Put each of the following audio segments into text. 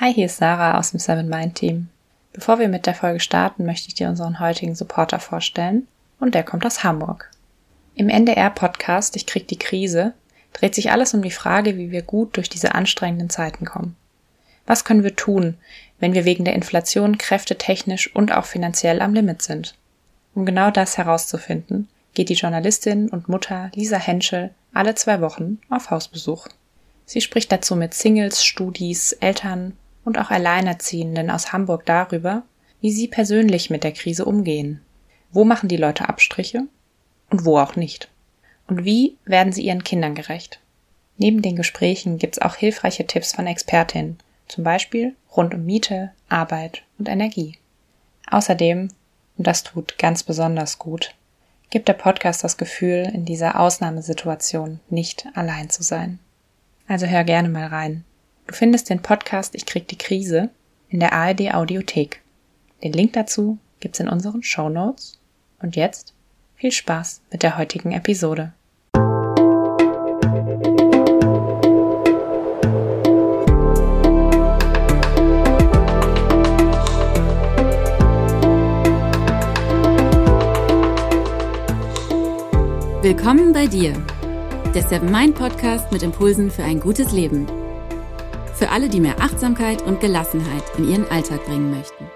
Hi, hier ist Sarah aus dem Seven Mind Team. Bevor wir mit der Folge starten, möchte ich dir unseren heutigen Supporter vorstellen und der kommt aus Hamburg. Im NDR-Podcast Ich krieg die Krise dreht sich alles um die Frage, wie wir gut durch diese anstrengenden Zeiten kommen. Was können wir tun, wenn wir wegen der Inflation kräftetechnisch und auch finanziell am Limit sind? Um genau das herauszufinden, geht die Journalistin und Mutter Lisa Henschel alle zwei Wochen auf Hausbesuch. Sie spricht dazu mit Singles, Studis, Eltern und auch Alleinerziehenden aus Hamburg darüber, wie sie persönlich mit der Krise umgehen. Wo machen die Leute Abstriche und wo auch nicht? Und wie werden sie ihren Kindern gerecht? Neben den Gesprächen gibt's auch hilfreiche Tipps von Expertinnen, zum Beispiel rund um Miete, Arbeit und Energie. Außerdem, und das tut ganz besonders gut, gibt der Podcast das Gefühl, in dieser Ausnahmesituation nicht allein zu sein. Also hör gerne mal rein. Du findest den Podcast Ich krieg die Krise in der ARD Audiothek. Den Link dazu gibt's in unseren Show Notes. Und jetzt viel Spaß mit der heutigen Episode. Willkommen bei dir, der Seven Mind Podcast mit Impulsen für ein gutes Leben. Für alle, die mehr Achtsamkeit und Gelassenheit in ihren Alltag bringen möchten.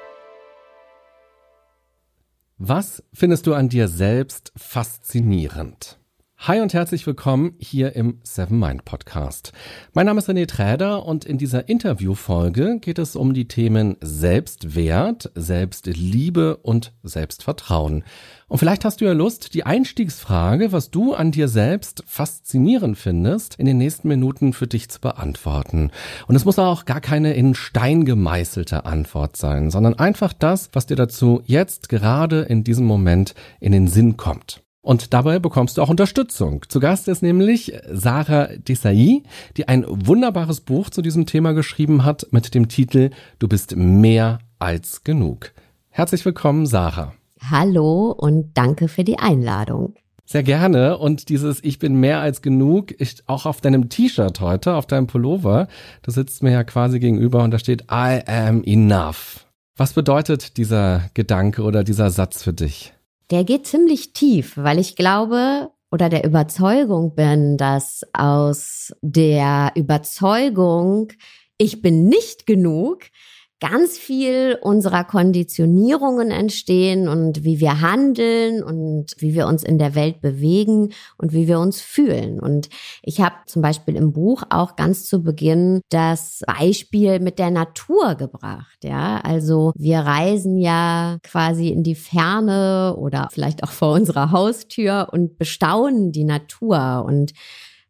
Was findest du an dir selbst faszinierend? Hi und herzlich willkommen hier im Seven Mind Podcast. Mein Name ist René Träder und in dieser Interviewfolge geht es um die Themen Selbstwert, Selbstliebe und Selbstvertrauen. Und vielleicht hast du ja Lust, die Einstiegsfrage, was du an dir selbst faszinierend findest, in den nächsten Minuten für dich zu beantworten. Und es muss auch gar keine in Stein gemeißelte Antwort sein, sondern einfach das, was dir dazu jetzt gerade in diesem Moment in den Sinn kommt. Und dabei bekommst du auch Unterstützung. Zu Gast ist nämlich Sarah Desai, die ein wunderbares Buch zu diesem Thema geschrieben hat mit dem Titel Du bist mehr als genug. Herzlich willkommen, Sarah. Hallo und danke für die Einladung. Sehr gerne. Und dieses Ich bin mehr als genug ist auch auf deinem T-Shirt heute, auf deinem Pullover. Du sitzt mir ja quasi gegenüber und da steht I am enough. Was bedeutet dieser Gedanke oder dieser Satz für dich? Der geht ziemlich tief, weil ich glaube oder der Überzeugung bin, dass aus der Überzeugung, ich bin nicht genug, ganz viel unserer Konditionierungen entstehen und wie wir handeln und wie wir uns in der Welt bewegen und wie wir uns fühlen. Und ich habe zum Beispiel im Buch auch ganz zu Beginn das Beispiel mit der Natur gebracht. Ja, also wir reisen ja quasi in die Ferne oder vielleicht auch vor unserer Haustür und bestaunen die Natur und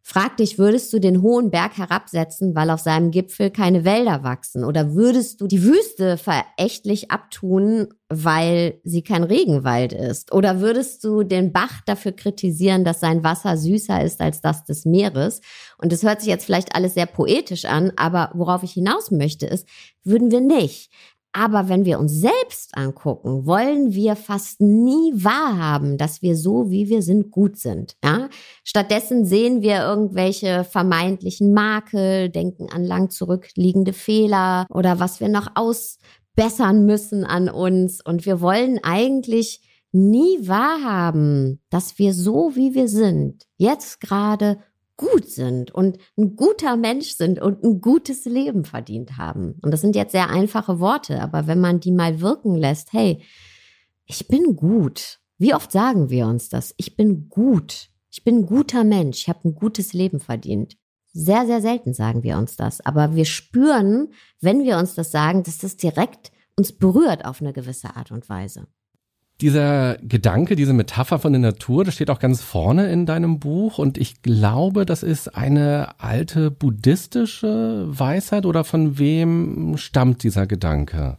Frag dich, würdest du den hohen Berg herabsetzen, weil auf seinem Gipfel keine Wälder wachsen? Oder würdest du die Wüste verächtlich abtun, weil sie kein Regenwald ist? Oder würdest du den Bach dafür kritisieren, dass sein Wasser süßer ist als das des Meeres? Und das hört sich jetzt vielleicht alles sehr poetisch an, aber worauf ich hinaus möchte, ist, würden wir nicht. Aber wenn wir uns selbst angucken, wollen wir fast nie wahrhaben, dass wir so, wie wir sind, gut sind. Ja? Stattdessen sehen wir irgendwelche vermeintlichen Makel, denken an lang zurückliegende Fehler oder was wir noch ausbessern müssen an uns. Und wir wollen eigentlich nie wahrhaben, dass wir so, wie wir sind, jetzt gerade gut sind und ein guter Mensch sind und ein gutes Leben verdient haben. Und das sind jetzt sehr einfache Worte, aber wenn man die mal wirken lässt, hey, ich bin gut. Wie oft sagen wir uns das? Ich bin gut. Ich bin ein guter Mensch. Ich habe ein gutes Leben verdient. Sehr, sehr selten sagen wir uns das. Aber wir spüren, wenn wir uns das sagen, dass das direkt uns berührt auf eine gewisse Art und Weise. Dieser Gedanke, diese Metapher von der Natur, das steht auch ganz vorne in deinem Buch und ich glaube, das ist eine alte buddhistische Weisheit oder von wem stammt dieser Gedanke?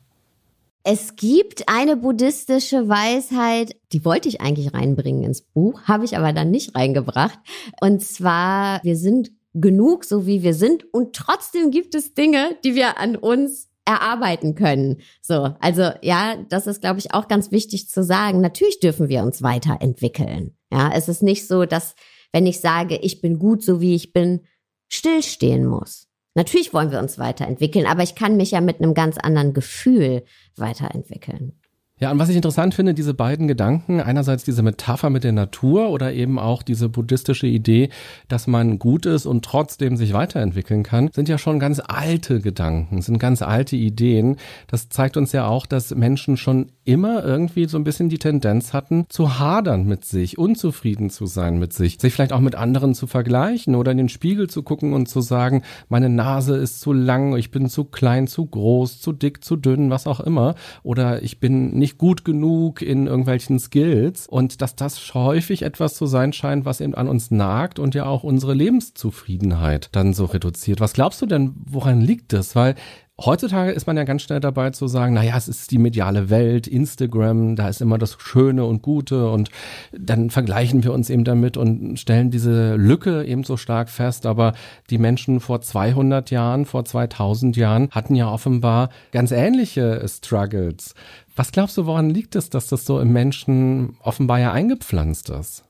Es gibt eine buddhistische Weisheit, die wollte ich eigentlich reinbringen ins Buch, habe ich aber dann nicht reingebracht. Und zwar, wir sind genug, so wie wir sind und trotzdem gibt es Dinge, die wir an uns erarbeiten können. So, also ja, das ist, glaube ich, auch ganz wichtig zu sagen. Natürlich dürfen wir uns weiterentwickeln. Ja, es ist nicht so, dass wenn ich sage, ich bin gut, so wie ich bin, stillstehen muss. Natürlich wollen wir uns weiterentwickeln, aber ich kann mich ja mit einem ganz anderen Gefühl weiterentwickeln. Ja, und was ich interessant finde, diese beiden Gedanken, einerseits diese Metapher mit der Natur oder eben auch diese buddhistische Idee, dass man gut ist und trotzdem sich weiterentwickeln kann, sind ja schon ganz alte Gedanken, sind ganz alte Ideen. Das zeigt uns ja auch, dass Menschen schon immer irgendwie so ein bisschen die Tendenz hatten, zu hadern mit sich, unzufrieden zu sein mit sich, sich vielleicht auch mit anderen zu vergleichen oder in den Spiegel zu gucken und zu sagen, meine Nase ist zu lang, ich bin zu klein, zu groß, zu dick, zu dünn, was auch immer, oder ich bin nicht gut genug in irgendwelchen Skills und dass das häufig etwas zu sein scheint, was eben an uns nagt und ja auch unsere Lebenszufriedenheit dann so reduziert. Was glaubst du denn, woran liegt das? Weil Heutzutage ist man ja ganz schnell dabei zu sagen, naja, es ist die mediale Welt, Instagram, da ist immer das Schöne und Gute und dann vergleichen wir uns eben damit und stellen diese Lücke eben so stark fest. Aber die Menschen vor 200 Jahren, vor 2000 Jahren hatten ja offenbar ganz ähnliche Struggles. Was glaubst du, woran liegt es, dass das so im Menschen offenbar ja eingepflanzt ist?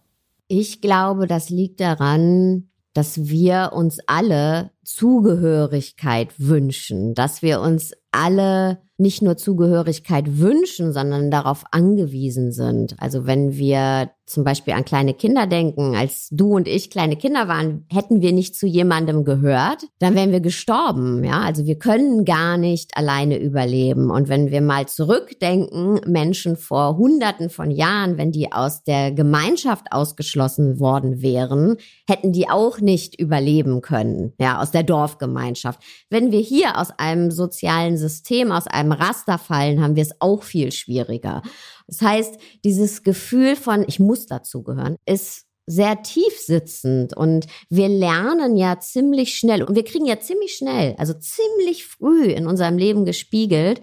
Ich glaube, das liegt daran, dass wir uns alle Zugehörigkeit wünschen, dass wir uns alle nicht nur Zugehörigkeit wünschen, sondern darauf angewiesen sind. Also wenn wir zum Beispiel an kleine Kinder denken, als du und ich kleine Kinder waren, hätten wir nicht zu jemandem gehört, dann wären wir gestorben. Ja, also wir können gar nicht alleine überleben. Und wenn wir mal zurückdenken, Menschen vor Hunderten von Jahren, wenn die aus der Gemeinschaft ausgeschlossen worden wären, hätten die auch nicht überleben können. Ja, aus der Dorfgemeinschaft. Wenn wir hier aus einem sozialen System, aus einem Raster fallen, haben wir es auch viel schwieriger. Das heißt, dieses Gefühl von, ich muss dazugehören, ist sehr tief sitzend und wir lernen ja ziemlich schnell und wir kriegen ja ziemlich schnell, also ziemlich früh in unserem Leben gespiegelt,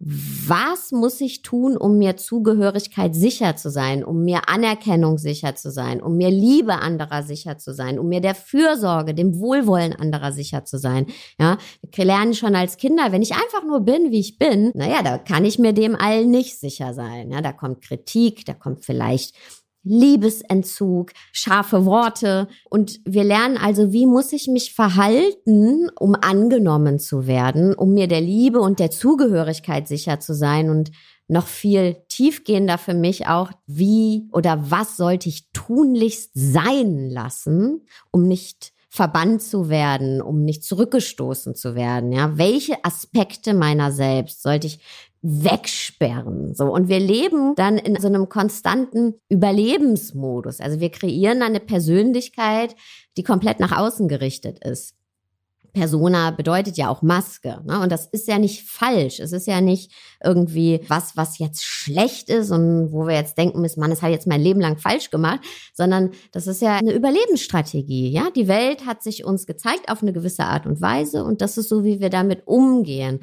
was muss ich tun, um mir Zugehörigkeit sicher zu sein, um mir Anerkennung sicher zu sein, um mir Liebe anderer sicher zu sein, um mir der Fürsorge, dem Wohlwollen anderer sicher zu sein. Ja, wir lernen schon als Kinder, wenn ich einfach nur bin, wie ich bin, naja, da kann ich mir dem allen nicht sicher sein. Ja, da kommt Kritik, da kommt vielleicht Liebesentzug, scharfe Worte. Und wir lernen also, wie muss ich mich verhalten, um angenommen zu werden, um mir der Liebe und der Zugehörigkeit sicher zu sein und noch viel tiefgehender für mich auch, wie oder was sollte ich tunlichst sein lassen, um nicht verbannt zu werden, um nicht zurückgestoßen zu werden, ja? Welche Aspekte meiner selbst sollte ich wegsperren. So. Und wir leben dann in so einem konstanten Überlebensmodus. Also wir kreieren eine Persönlichkeit, die komplett nach außen gerichtet ist. Persona bedeutet ja auch Maske. Ne? Und das ist ja nicht falsch. Es ist ja nicht irgendwie was, was jetzt schlecht ist und wo wir jetzt denken müssen, Mann, das habe ich jetzt mein Leben lang falsch gemacht, sondern das ist ja eine Überlebensstrategie. Ja, die Welt hat sich uns gezeigt auf eine gewisse Art und Weise und das ist so, wie wir damit umgehen.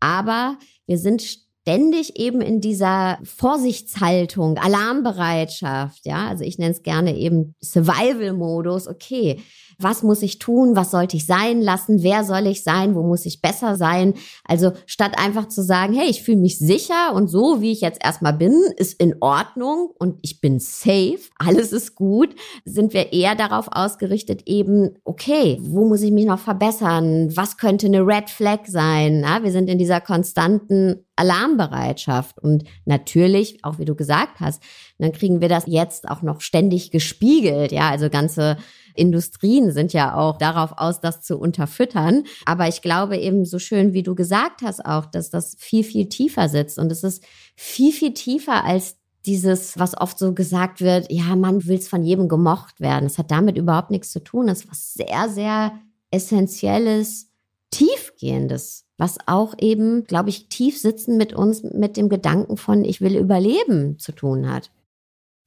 Aber wir sind ständig eben in dieser Vorsichtshaltung, Alarmbereitschaft, ja, also ich nenne es gerne eben Survival-Modus, okay, was muss ich tun, was sollte ich sein lassen, wer soll ich sein, wo muss ich besser sein. Also statt einfach zu sagen, hey, ich fühle mich sicher und so, wie ich jetzt erstmal bin, ist in Ordnung und ich bin safe, alles ist gut, sind wir eher darauf ausgerichtet, eben, okay, wo muss ich mich noch verbessern, was könnte eine Red Flag sein. Ja, wir sind in dieser konstanten Alarmbereitschaft. Und natürlich, auch wie du gesagt hast, dann kriegen wir das jetzt auch noch ständig gespiegelt. Ja, also ganze Industrien sind ja auch darauf aus, das zu unterfüttern. Aber ich glaube eben so schön, wie du gesagt hast auch, dass das viel, viel tiefer sitzt. Und es ist viel, viel tiefer als dieses, was oft so gesagt wird, ja, man will es von jedem gemocht werden. Es hat damit überhaupt nichts zu tun. Das ist was sehr, sehr Essentielles, Tiefgehendes, was auch eben, glaube ich, tief sitzen mit uns, mit dem Gedanken von, ich will überleben zu tun hat.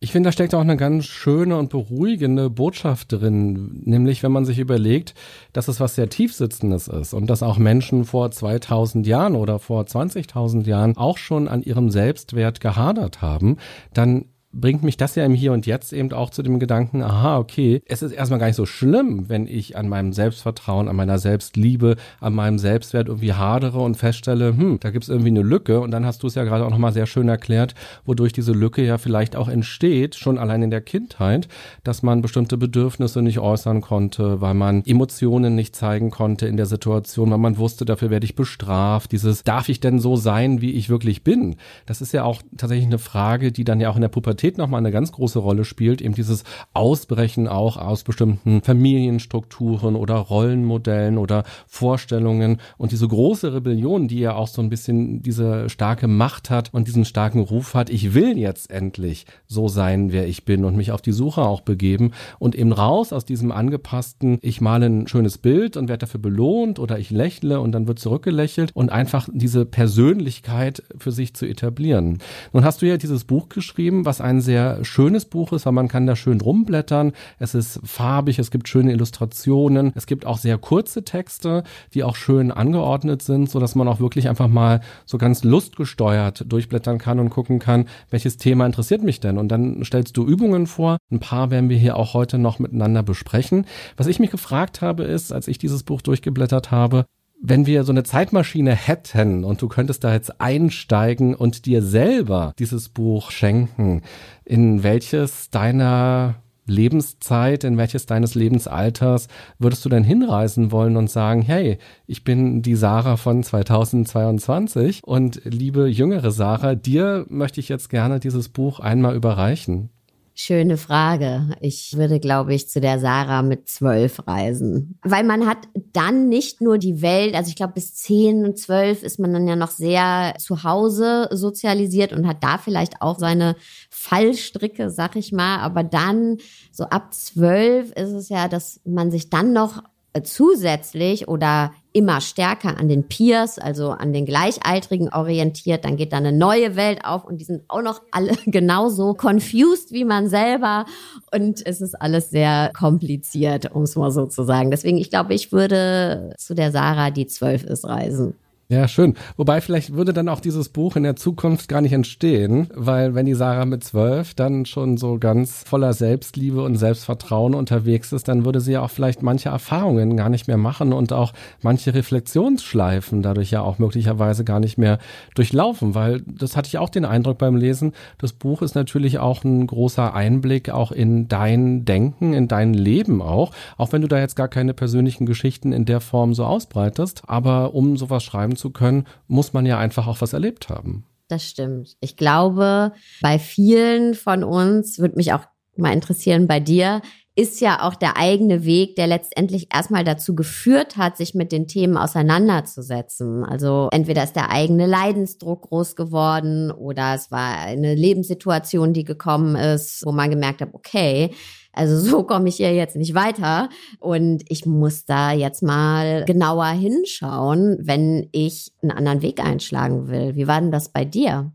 Ich finde, da steckt auch eine ganz schöne und beruhigende Botschaft drin, nämlich wenn man sich überlegt, dass es was sehr tiefsitzendes ist und dass auch Menschen vor 2000 Jahren oder vor 20.000 Jahren auch schon an ihrem Selbstwert gehadert haben, dann bringt mich das ja im Hier und Jetzt eben auch zu dem Gedanken, aha, okay, es ist erstmal gar nicht so schlimm, wenn ich an meinem Selbstvertrauen, an meiner Selbstliebe, an meinem Selbstwert irgendwie hadere und feststelle, hm, da gibt's irgendwie eine Lücke und dann hast du es ja gerade auch nochmal sehr schön erklärt, wodurch diese Lücke ja vielleicht auch entsteht, schon allein in der Kindheit, dass man bestimmte Bedürfnisse nicht äußern konnte, weil man Emotionen nicht zeigen konnte in der Situation, weil man wusste, dafür werde ich bestraft. Dieses, darf ich denn so sein, wie ich wirklich bin? Das ist ja auch tatsächlich eine Frage, die dann ja auch in der Pubertät nochmal eine ganz große Rolle spielt, eben dieses Ausbrechen auch aus bestimmten Familienstrukturen oder Rollenmodellen oder Vorstellungen und diese große Rebellion, die ja auch so ein bisschen diese starke Macht hat und diesen starken Ruf hat, ich will jetzt endlich so sein, wer ich bin und mich auf die Suche auch begeben und eben raus aus diesem angepassten, ich male ein schönes Bild und werde dafür belohnt oder ich lächle und dann wird zurückgelächelt und einfach diese Persönlichkeit für sich zu etablieren. Nun hast du ja dieses Buch geschrieben, was ein sehr schönes Buch ist, weil man kann da schön rumblättern. Es ist farbig, es gibt schöne Illustrationen, es gibt auch sehr kurze Texte, die auch schön angeordnet sind, so dass man auch wirklich einfach mal so ganz lustgesteuert durchblättern kann und gucken kann, welches Thema interessiert mich denn? Und dann stellst du Übungen vor. Ein paar werden wir hier auch heute noch miteinander besprechen. Was ich mich gefragt habe, ist, als ich dieses Buch durchgeblättert habe, wenn wir so eine Zeitmaschine hätten und du könntest da jetzt einsteigen und dir selber dieses Buch schenken, in welches deiner Lebenszeit, in welches deines Lebensalters würdest du denn hinreisen wollen und sagen, hey, ich bin die Sarah von 2022 und liebe jüngere Sarah, dir möchte ich jetzt gerne dieses Buch einmal überreichen? Schöne Frage. Ich würde, glaube ich, zu der Sarah mit zwölf reisen. Weil man hat dann nicht nur die Welt, also ich glaube, bis zehn und zwölf ist man dann ja noch sehr zu Hause sozialisiert und hat da vielleicht auch seine Fallstricke, sag ich mal. Aber dann, so ab zwölf ist es ja, dass man sich dann noch zusätzlich oder immer stärker an den Peers, also an den Gleichaltrigen orientiert, dann geht da eine neue Welt auf und die sind auch noch alle genauso confused wie man selber und es ist alles sehr kompliziert, um es mal so zu sagen. Deswegen, ich glaube, ich würde zu der Sarah, die zwölf ist, reisen. Ja, schön. Wobei vielleicht würde dann auch dieses Buch in der Zukunft gar nicht entstehen, weil wenn die Sarah mit zwölf dann schon so ganz voller Selbstliebe und Selbstvertrauen unterwegs ist, dann würde sie ja auch vielleicht manche Erfahrungen gar nicht mehr machen und auch manche Reflexionsschleifen dadurch ja auch möglicherweise gar nicht mehr durchlaufen, weil das hatte ich auch den Eindruck beim Lesen. Das Buch ist natürlich auch ein großer Einblick auch in dein Denken, in dein Leben auch, auch wenn du da jetzt gar keine persönlichen Geschichten in der Form so ausbreitest, aber um sowas schreiben zu können, muss man ja einfach auch was erlebt haben. Das stimmt. Ich glaube, bei vielen von uns würde mich auch mal interessieren, bei dir ist ja auch der eigene Weg, der letztendlich erstmal dazu geführt hat, sich mit den Themen auseinanderzusetzen. Also entweder ist der eigene Leidensdruck groß geworden oder es war eine Lebenssituation, die gekommen ist, wo man gemerkt hat, okay, also so komme ich hier jetzt nicht weiter. Und ich muss da jetzt mal genauer hinschauen, wenn ich einen anderen Weg einschlagen will. Wie war denn das bei dir?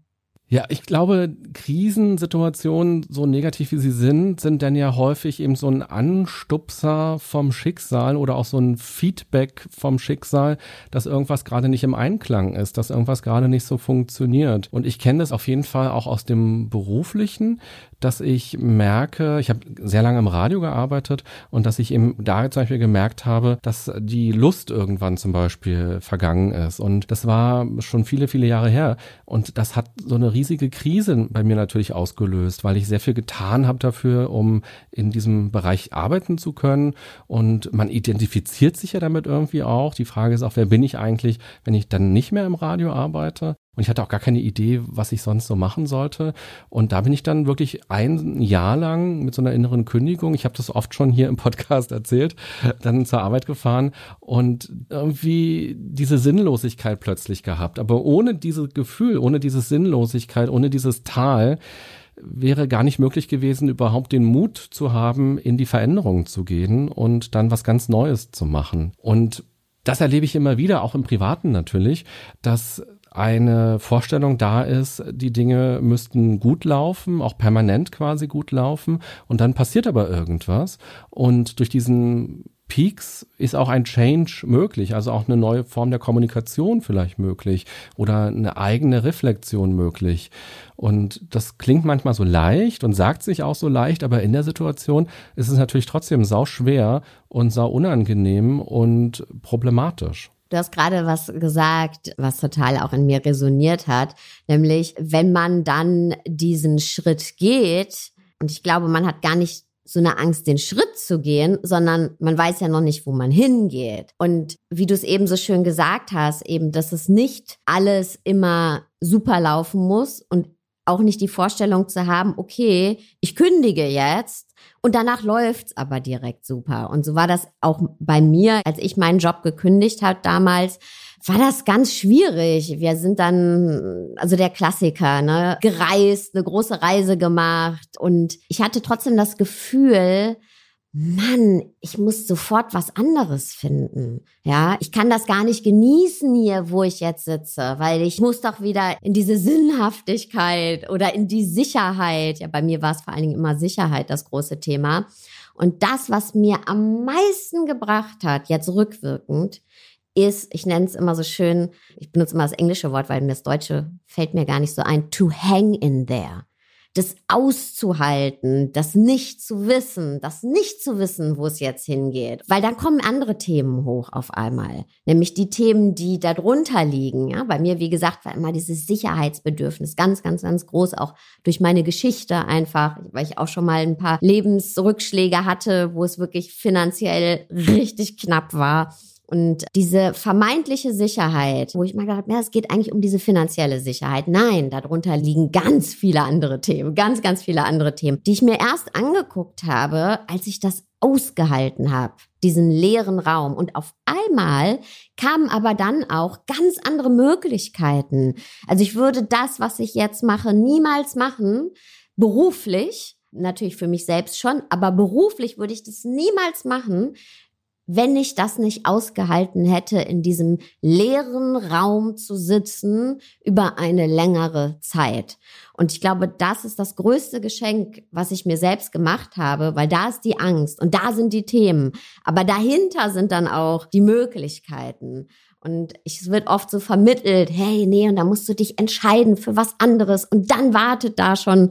Ja, ich glaube, Krisensituationen, so negativ wie sie sind, sind dann ja häufig eben so ein Anstupser vom Schicksal oder auch so ein Feedback vom Schicksal, dass irgendwas gerade nicht im Einklang ist, dass irgendwas gerade nicht so funktioniert. Und ich kenne das auf jeden Fall auch aus dem beruflichen, dass ich merke, ich habe sehr lange im Radio gearbeitet und dass ich eben da zum Beispiel gemerkt habe, dass die Lust irgendwann zum Beispiel vergangen ist. Und das war schon viele, viele Jahre her. Und das hat so eine riesige Krise bei mir natürlich ausgelöst, weil ich sehr viel getan habe dafür, um in diesem Bereich arbeiten zu können. Und man identifiziert sich ja damit irgendwie auch. Die Frage ist auch, wer bin ich eigentlich, wenn ich dann nicht mehr im Radio arbeite? Und ich hatte auch gar keine Idee, was ich sonst so machen sollte. Und da bin ich dann wirklich ein Jahr lang mit so einer inneren Kündigung, ich habe das oft schon hier im Podcast erzählt, dann zur Arbeit gefahren und irgendwie diese Sinnlosigkeit plötzlich gehabt. Aber ohne dieses Gefühl, ohne diese Sinnlosigkeit, ohne dieses Tal, wäre gar nicht möglich gewesen, überhaupt den Mut zu haben, in die Veränderung zu gehen und dann was ganz Neues zu machen. Und das erlebe ich immer wieder, auch im Privaten natürlich, dass eine Vorstellung da ist, die Dinge müssten gut laufen, auch permanent quasi gut laufen und dann passiert aber irgendwas und durch diesen Peaks ist auch ein Change möglich, also auch eine neue Form der Kommunikation vielleicht möglich oder eine eigene Reflexion möglich. Und das klingt manchmal so leicht und sagt sich auch so leicht, aber in der Situation ist es natürlich trotzdem sau schwer und sau unangenehm und problematisch. Du hast gerade was gesagt, was total auch in mir resoniert hat, nämlich wenn man dann diesen Schritt geht, und ich glaube, man hat gar nicht so eine Angst, den Schritt zu gehen, sondern man weiß ja noch nicht, wo man hingeht. Und wie du es eben so schön gesagt hast, eben, dass es nicht alles immer super laufen muss und auch nicht die Vorstellung zu haben, okay, ich kündige jetzt und danach läuft's aber direkt super. Und so war das auch bei mir, als ich meinen Job gekündigt habe damals war das ganz schwierig. Wir sind dann, also der Klassiker, ne, gereist, eine große Reise gemacht und ich hatte trotzdem das Gefühl, Mann, ich muss sofort was anderes finden. Ja, ich kann das gar nicht genießen hier, wo ich jetzt sitze, weil ich muss doch wieder in diese Sinnhaftigkeit oder in die Sicherheit. Ja, bei mir war es vor allen Dingen immer Sicherheit das große Thema. Und das, was mir am meisten gebracht hat, jetzt rückwirkend, ist, ich nenne es immer so schön, ich benutze immer das englische Wort, weil mir das deutsche fällt mir gar nicht so ein, to hang in there. Das auszuhalten, das nicht zu wissen, das nicht zu wissen, wo es jetzt hingeht. Weil dann kommen andere Themen hoch auf einmal. Nämlich die Themen, die darunter liegen. Ja, bei mir, wie gesagt, war immer dieses Sicherheitsbedürfnis ganz, ganz, ganz groß, auch durch meine Geschichte einfach, weil ich auch schon mal ein paar Lebensrückschläge hatte, wo es wirklich finanziell richtig knapp war und diese vermeintliche Sicherheit, wo ich mal gedacht habe, ja, es geht eigentlich um diese finanzielle Sicherheit. Nein, darunter liegen ganz viele andere Themen, ganz, ganz viele andere Themen, die ich mir erst angeguckt habe, als ich das ausgehalten habe, diesen leeren Raum. Und auf einmal kamen aber dann auch ganz andere Möglichkeiten. Also ich würde das, was ich jetzt mache, niemals machen, beruflich, natürlich für mich selbst schon, aber beruflich würde ich das niemals machen, wenn ich das nicht ausgehalten hätte, in diesem leeren Raum zu sitzen über eine längere Zeit. Und ich glaube, das ist das größte Geschenk, was ich mir selbst gemacht habe, weil da ist die Angst und da sind die Themen. Aber dahinter sind dann auch die Möglichkeiten. Und es wird oft so vermittelt, hey, nee, und da musst du dich entscheiden für was anderes. Und dann wartet da schon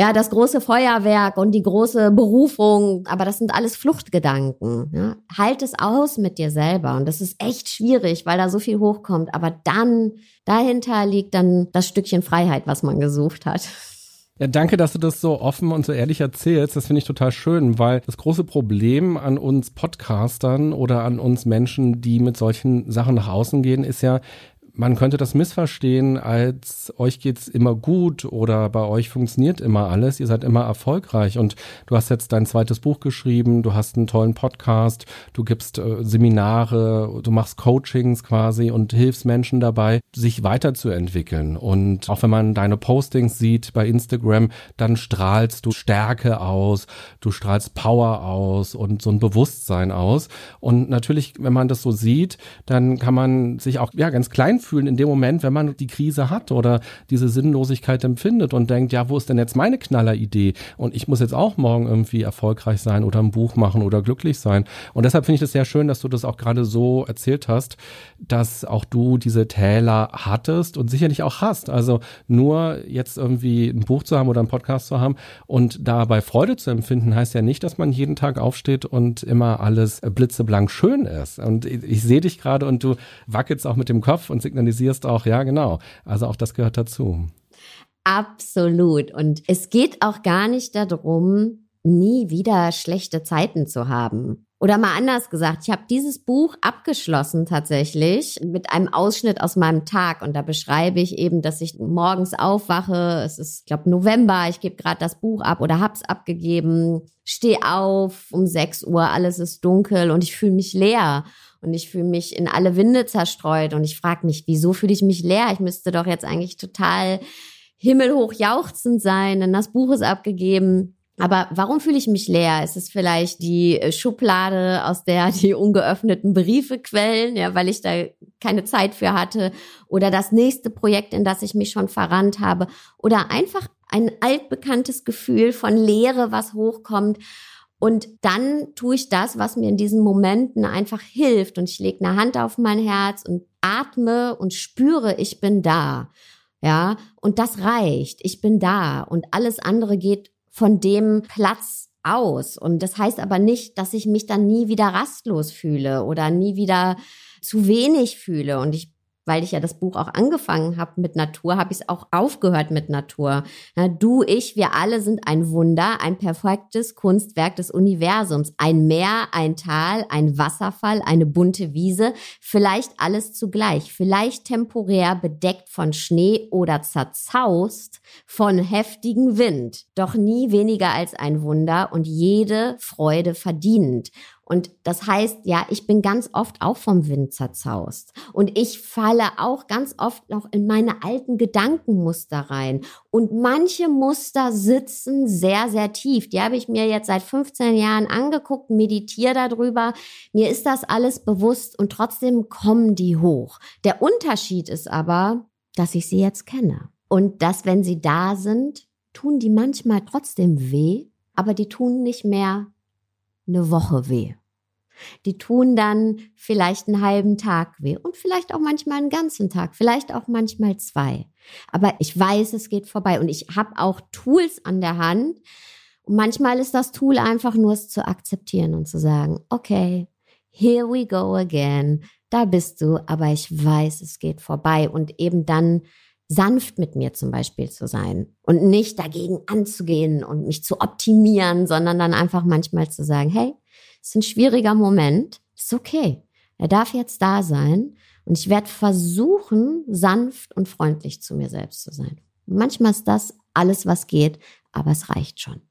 ja, das große Feuerwerk und die große Berufung, aber das sind alles Fluchtgedanken. Ja? Halt es aus mit dir selber und das ist echt schwierig, weil da so viel hochkommt, aber dann dahinter liegt dann das Stückchen Freiheit, was man gesucht hat. Ja, danke, dass du das so offen und so ehrlich erzählst. Das finde ich total schön, weil das große Problem an uns Podcastern oder an uns Menschen, die mit solchen Sachen nach außen gehen, ist ja, man könnte das missverstehen als euch geht's immer gut oder bei euch funktioniert immer alles, ihr seid immer erfolgreich. Und du hast jetzt dein zweites Buch geschrieben, du hast einen tollen Podcast, du gibst äh, Seminare, du machst Coachings quasi und hilfst Menschen dabei, sich weiterzuentwickeln. Und auch wenn man deine Postings sieht bei Instagram, dann strahlst du Stärke aus, du strahlst Power aus und so ein Bewusstsein aus. Und natürlich, wenn man das so sieht, dann kann man sich auch ja ganz klein fühlen in dem Moment, wenn man die Krise hat oder diese Sinnlosigkeit empfindet und denkt, ja, wo ist denn jetzt meine Knalleridee? Und ich muss jetzt auch morgen irgendwie erfolgreich sein oder ein Buch machen oder glücklich sein. Und deshalb finde ich das sehr schön, dass du das auch gerade so erzählt hast, dass auch du diese Täler hattest und sicherlich auch hast. Also nur jetzt irgendwie ein Buch zu haben oder einen Podcast zu haben und dabei Freude zu empfinden, heißt ja nicht, dass man jeden Tag aufsteht und immer alles blitzeblank schön ist. Und ich, ich sehe dich gerade und du wackelst auch mit dem Kopf und signalisierst auch, ja, genau. Also auch das gehört dazu. Absolut. Und es geht auch gar nicht darum, nie wieder schlechte Zeiten zu haben. Oder mal anders gesagt, ich habe dieses Buch abgeschlossen tatsächlich mit einem Ausschnitt aus meinem Tag und da beschreibe ich eben, dass ich morgens aufwache, es ist, ich glaube, November, ich gebe gerade das Buch ab oder hab's abgegeben, stehe auf um 6 Uhr, alles ist dunkel und ich fühle mich leer und ich fühle mich in alle Winde zerstreut und ich frage mich, wieso fühle ich mich leer? Ich müsste doch jetzt eigentlich total himmelhoch jauchzend sein, denn das Buch ist abgegeben. Aber warum fühle ich mich leer? Ist es vielleicht die äh, Schublade, aus der die ungeöffneten Briefe quellen, ja, weil ich da keine Zeit für hatte? Oder das nächste Projekt, in das ich mich schon verrannt habe? Oder einfach ein altbekanntes Gefühl von Leere, was hochkommt? Und dann tue ich das, was mir in diesen Momenten einfach hilft. Und ich lege eine Hand auf mein Herz und atme und spüre, ich bin da. Ja, und das reicht. Ich bin da. Und alles andere geht von dem Platz aus. Und das heißt aber nicht, dass ich mich dann nie wieder rastlos fühle oder nie wieder zu wenig fühle. Und ich weil ich ja das Buch auch angefangen habe mit Natur, habe ich es auch aufgehört mit Natur. Ja, du, ich, wir alle sind ein Wunder, ein perfektes Kunstwerk des Universums. Ein Meer, ein Tal, ein Wasserfall, eine bunte Wiese, vielleicht alles zugleich, vielleicht temporär bedeckt von Schnee oder zerzaust von heftigem Wind, doch nie weniger als ein Wunder und jede Freude verdienend. Und das heißt, ja, ich bin ganz oft auch vom Wind zerzaust. Und ich falle auch ganz oft noch in meine alten Gedankenmuster rein. Und manche Muster sitzen sehr, sehr tief. Die habe ich mir jetzt seit 15 Jahren angeguckt, meditiere darüber. Mir ist das alles bewusst und trotzdem kommen die hoch. Der Unterschied ist aber, dass ich sie jetzt kenne. Und dass, wenn sie da sind, tun die manchmal trotzdem weh, aber die tun nicht mehr eine Woche weh. Die tun dann vielleicht einen halben Tag weh und vielleicht auch manchmal einen ganzen Tag, vielleicht auch manchmal zwei. Aber ich weiß, es geht vorbei und ich habe auch Tools an der Hand. Und manchmal ist das Tool einfach nur es zu akzeptieren und zu sagen, okay, here we go again. Da bist du, aber ich weiß, es geht vorbei und eben dann sanft mit mir zum Beispiel zu sein und nicht dagegen anzugehen und mich zu optimieren, sondern dann einfach manchmal zu sagen, hey, ist ein schwieriger Moment, ist okay. Er darf jetzt da sein und ich werde versuchen, sanft und freundlich zu mir selbst zu sein. Manchmal ist das alles, was geht, aber es reicht schon.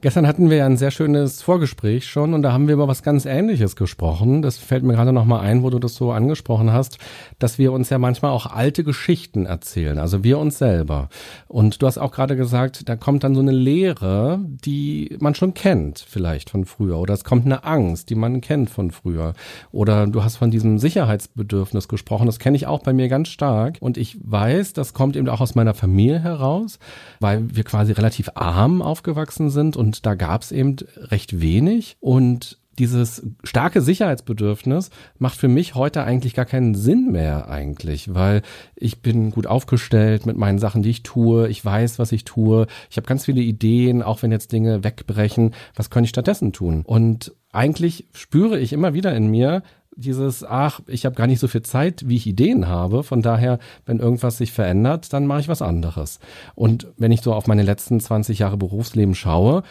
Gestern hatten wir ja ein sehr schönes Vorgespräch schon und da haben wir über was ganz Ähnliches gesprochen. Das fällt mir gerade nochmal ein, wo du das so angesprochen hast, dass wir uns ja manchmal auch alte Geschichten erzählen, also wir uns selber. Und du hast auch gerade gesagt, da kommt dann so eine Lehre, die man schon kennt, vielleicht von früher. Oder es kommt eine Angst, die man kennt von früher. Oder du hast von diesem Sicherheitsbedürfnis gesprochen. Das kenne ich auch bei mir ganz stark. Und ich weiß, das kommt eben auch aus meiner Familie heraus, weil wir quasi relativ arm aufgewachsen sind und und da gab es eben recht wenig und dieses starke Sicherheitsbedürfnis macht für mich heute eigentlich gar keinen Sinn mehr eigentlich, weil ich bin gut aufgestellt mit meinen Sachen, die ich tue. Ich weiß, was ich tue. Ich habe ganz viele Ideen, auch wenn jetzt Dinge wegbrechen. Was kann ich stattdessen tun? Und eigentlich spüre ich immer wieder in mir, dieses, ach, ich habe gar nicht so viel Zeit, wie ich Ideen habe. Von daher, wenn irgendwas sich verändert, dann mache ich was anderes. Und wenn ich so auf meine letzten 20 Jahre Berufsleben schaue,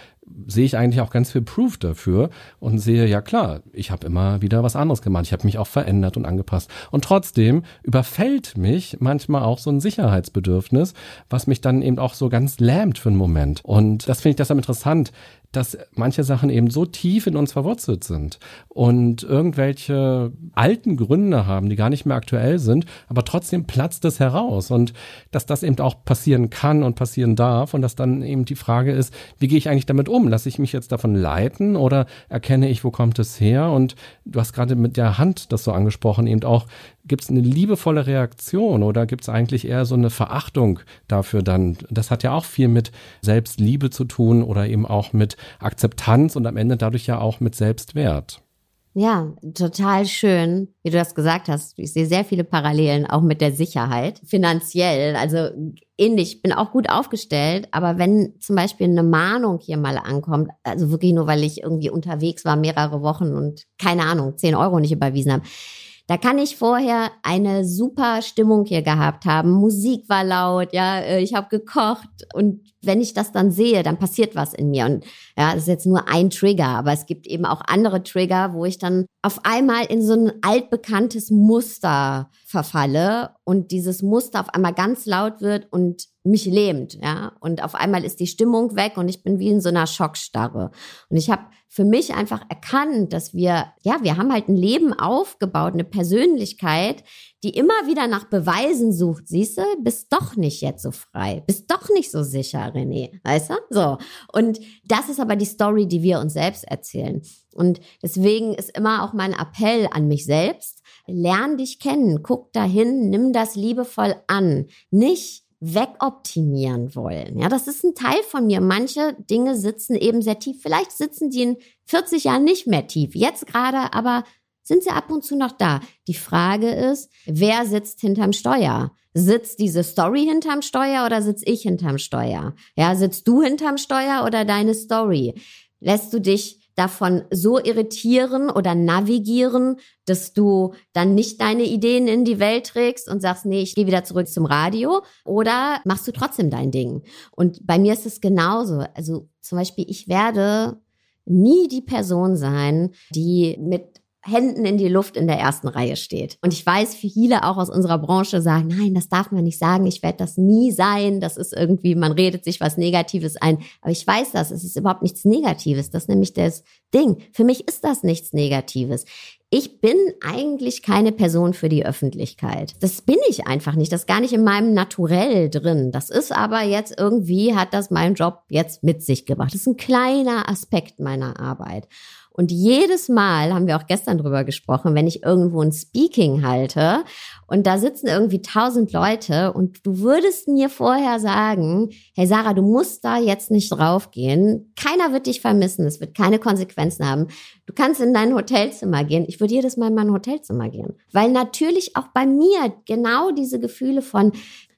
sehe ich eigentlich auch ganz viel Proof dafür und sehe, ja klar, ich habe immer wieder was anderes gemacht. Ich habe mich auch verändert und angepasst. Und trotzdem überfällt mich manchmal auch so ein Sicherheitsbedürfnis, was mich dann eben auch so ganz lähmt für einen Moment. Und das finde ich deshalb interessant, dass manche Sachen eben so tief in uns verwurzelt sind und irgendwelche alten Gründe haben, die gar nicht mehr aktuell sind, aber trotzdem platzt es heraus und dass das eben auch passieren kann und passieren darf und dass dann eben die Frage ist, wie gehe ich eigentlich damit um? Um? Lasse ich mich jetzt davon leiten oder erkenne ich, wo kommt es her? Und du hast gerade mit der Hand das so angesprochen, eben auch, gibt es eine liebevolle Reaktion oder gibt es eigentlich eher so eine Verachtung dafür dann? Das hat ja auch viel mit Selbstliebe zu tun oder eben auch mit Akzeptanz und am Ende dadurch ja auch mit Selbstwert. Ja, total schön, wie du das gesagt hast. Ich sehe sehr viele Parallelen auch mit der Sicherheit, finanziell. Also ähnlich, ich bin auch gut aufgestellt, aber wenn zum Beispiel eine Mahnung hier mal ankommt, also wirklich nur, weil ich irgendwie unterwegs war mehrere Wochen und keine Ahnung, 10 Euro nicht überwiesen habe, da kann ich vorher eine super Stimmung hier gehabt haben. Musik war laut, ja, äh, ich habe gekocht und wenn ich das dann sehe, dann passiert was in mir. Und ja, das ist jetzt nur ein Trigger, aber es gibt eben auch andere Trigger, wo ich dann auf einmal in so ein altbekanntes Muster verfalle und dieses Muster auf einmal ganz laut wird und mich lähmt, ja. Und auf einmal ist die Stimmung weg und ich bin wie in so einer Schockstarre. Und ich habe für mich einfach erkannt, dass wir, ja, wir haben halt ein Leben aufgebaut, eine Persönlichkeit, die immer wieder nach Beweisen sucht. Siehst du, bist doch nicht jetzt so frei, bist doch nicht so sicher, René, weißt du? So. Und das ist aber die Story, die wir uns selbst erzählen. Und deswegen ist immer auch mein Appell an mich selbst, lern dich kennen, guck dahin, nimm das liebevoll an. Nicht wegoptimieren wollen. Ja, das ist ein Teil von mir. Manche Dinge sitzen eben sehr tief. Vielleicht sitzen die in 40 Jahren nicht mehr tief. Jetzt gerade aber sind sie ab und zu noch da. Die Frage ist, wer sitzt hinterm Steuer? Sitzt diese Story hinterm Steuer oder sitz ich hinterm Steuer? Ja, sitzt du hinterm Steuer oder deine Story? Lässt du dich davon so irritieren oder navigieren, dass du dann nicht deine Ideen in die Welt trägst und sagst, nee, ich gehe wieder zurück zum Radio oder machst du trotzdem dein Ding? Und bei mir ist es genauso. Also zum Beispiel, ich werde nie die Person sein, die mit Händen in die Luft in der ersten Reihe steht. Und ich weiß, viele auch aus unserer Branche sagen, nein, das darf man nicht sagen, ich werde das nie sein, das ist irgendwie, man redet sich was Negatives ein. Aber ich weiß das, es ist überhaupt nichts Negatives, das ist nämlich das Ding. Für mich ist das nichts Negatives. Ich bin eigentlich keine Person für die Öffentlichkeit. Das bin ich einfach nicht. Das ist gar nicht in meinem Naturell drin. Das ist aber jetzt irgendwie, hat das mein Job jetzt mit sich gebracht. Das ist ein kleiner Aspekt meiner Arbeit. Und jedes Mal haben wir auch gestern drüber gesprochen, wenn ich irgendwo ein Speaking halte und da sitzen irgendwie tausend Leute und du würdest mir vorher sagen, hey Sarah, du musst da jetzt nicht draufgehen. Keiner wird dich vermissen. Es wird keine Konsequenzen haben. Du kannst in dein Hotelzimmer gehen. Ich würde jedes Mal in mein Hotelzimmer gehen. Weil natürlich auch bei mir genau diese Gefühle von,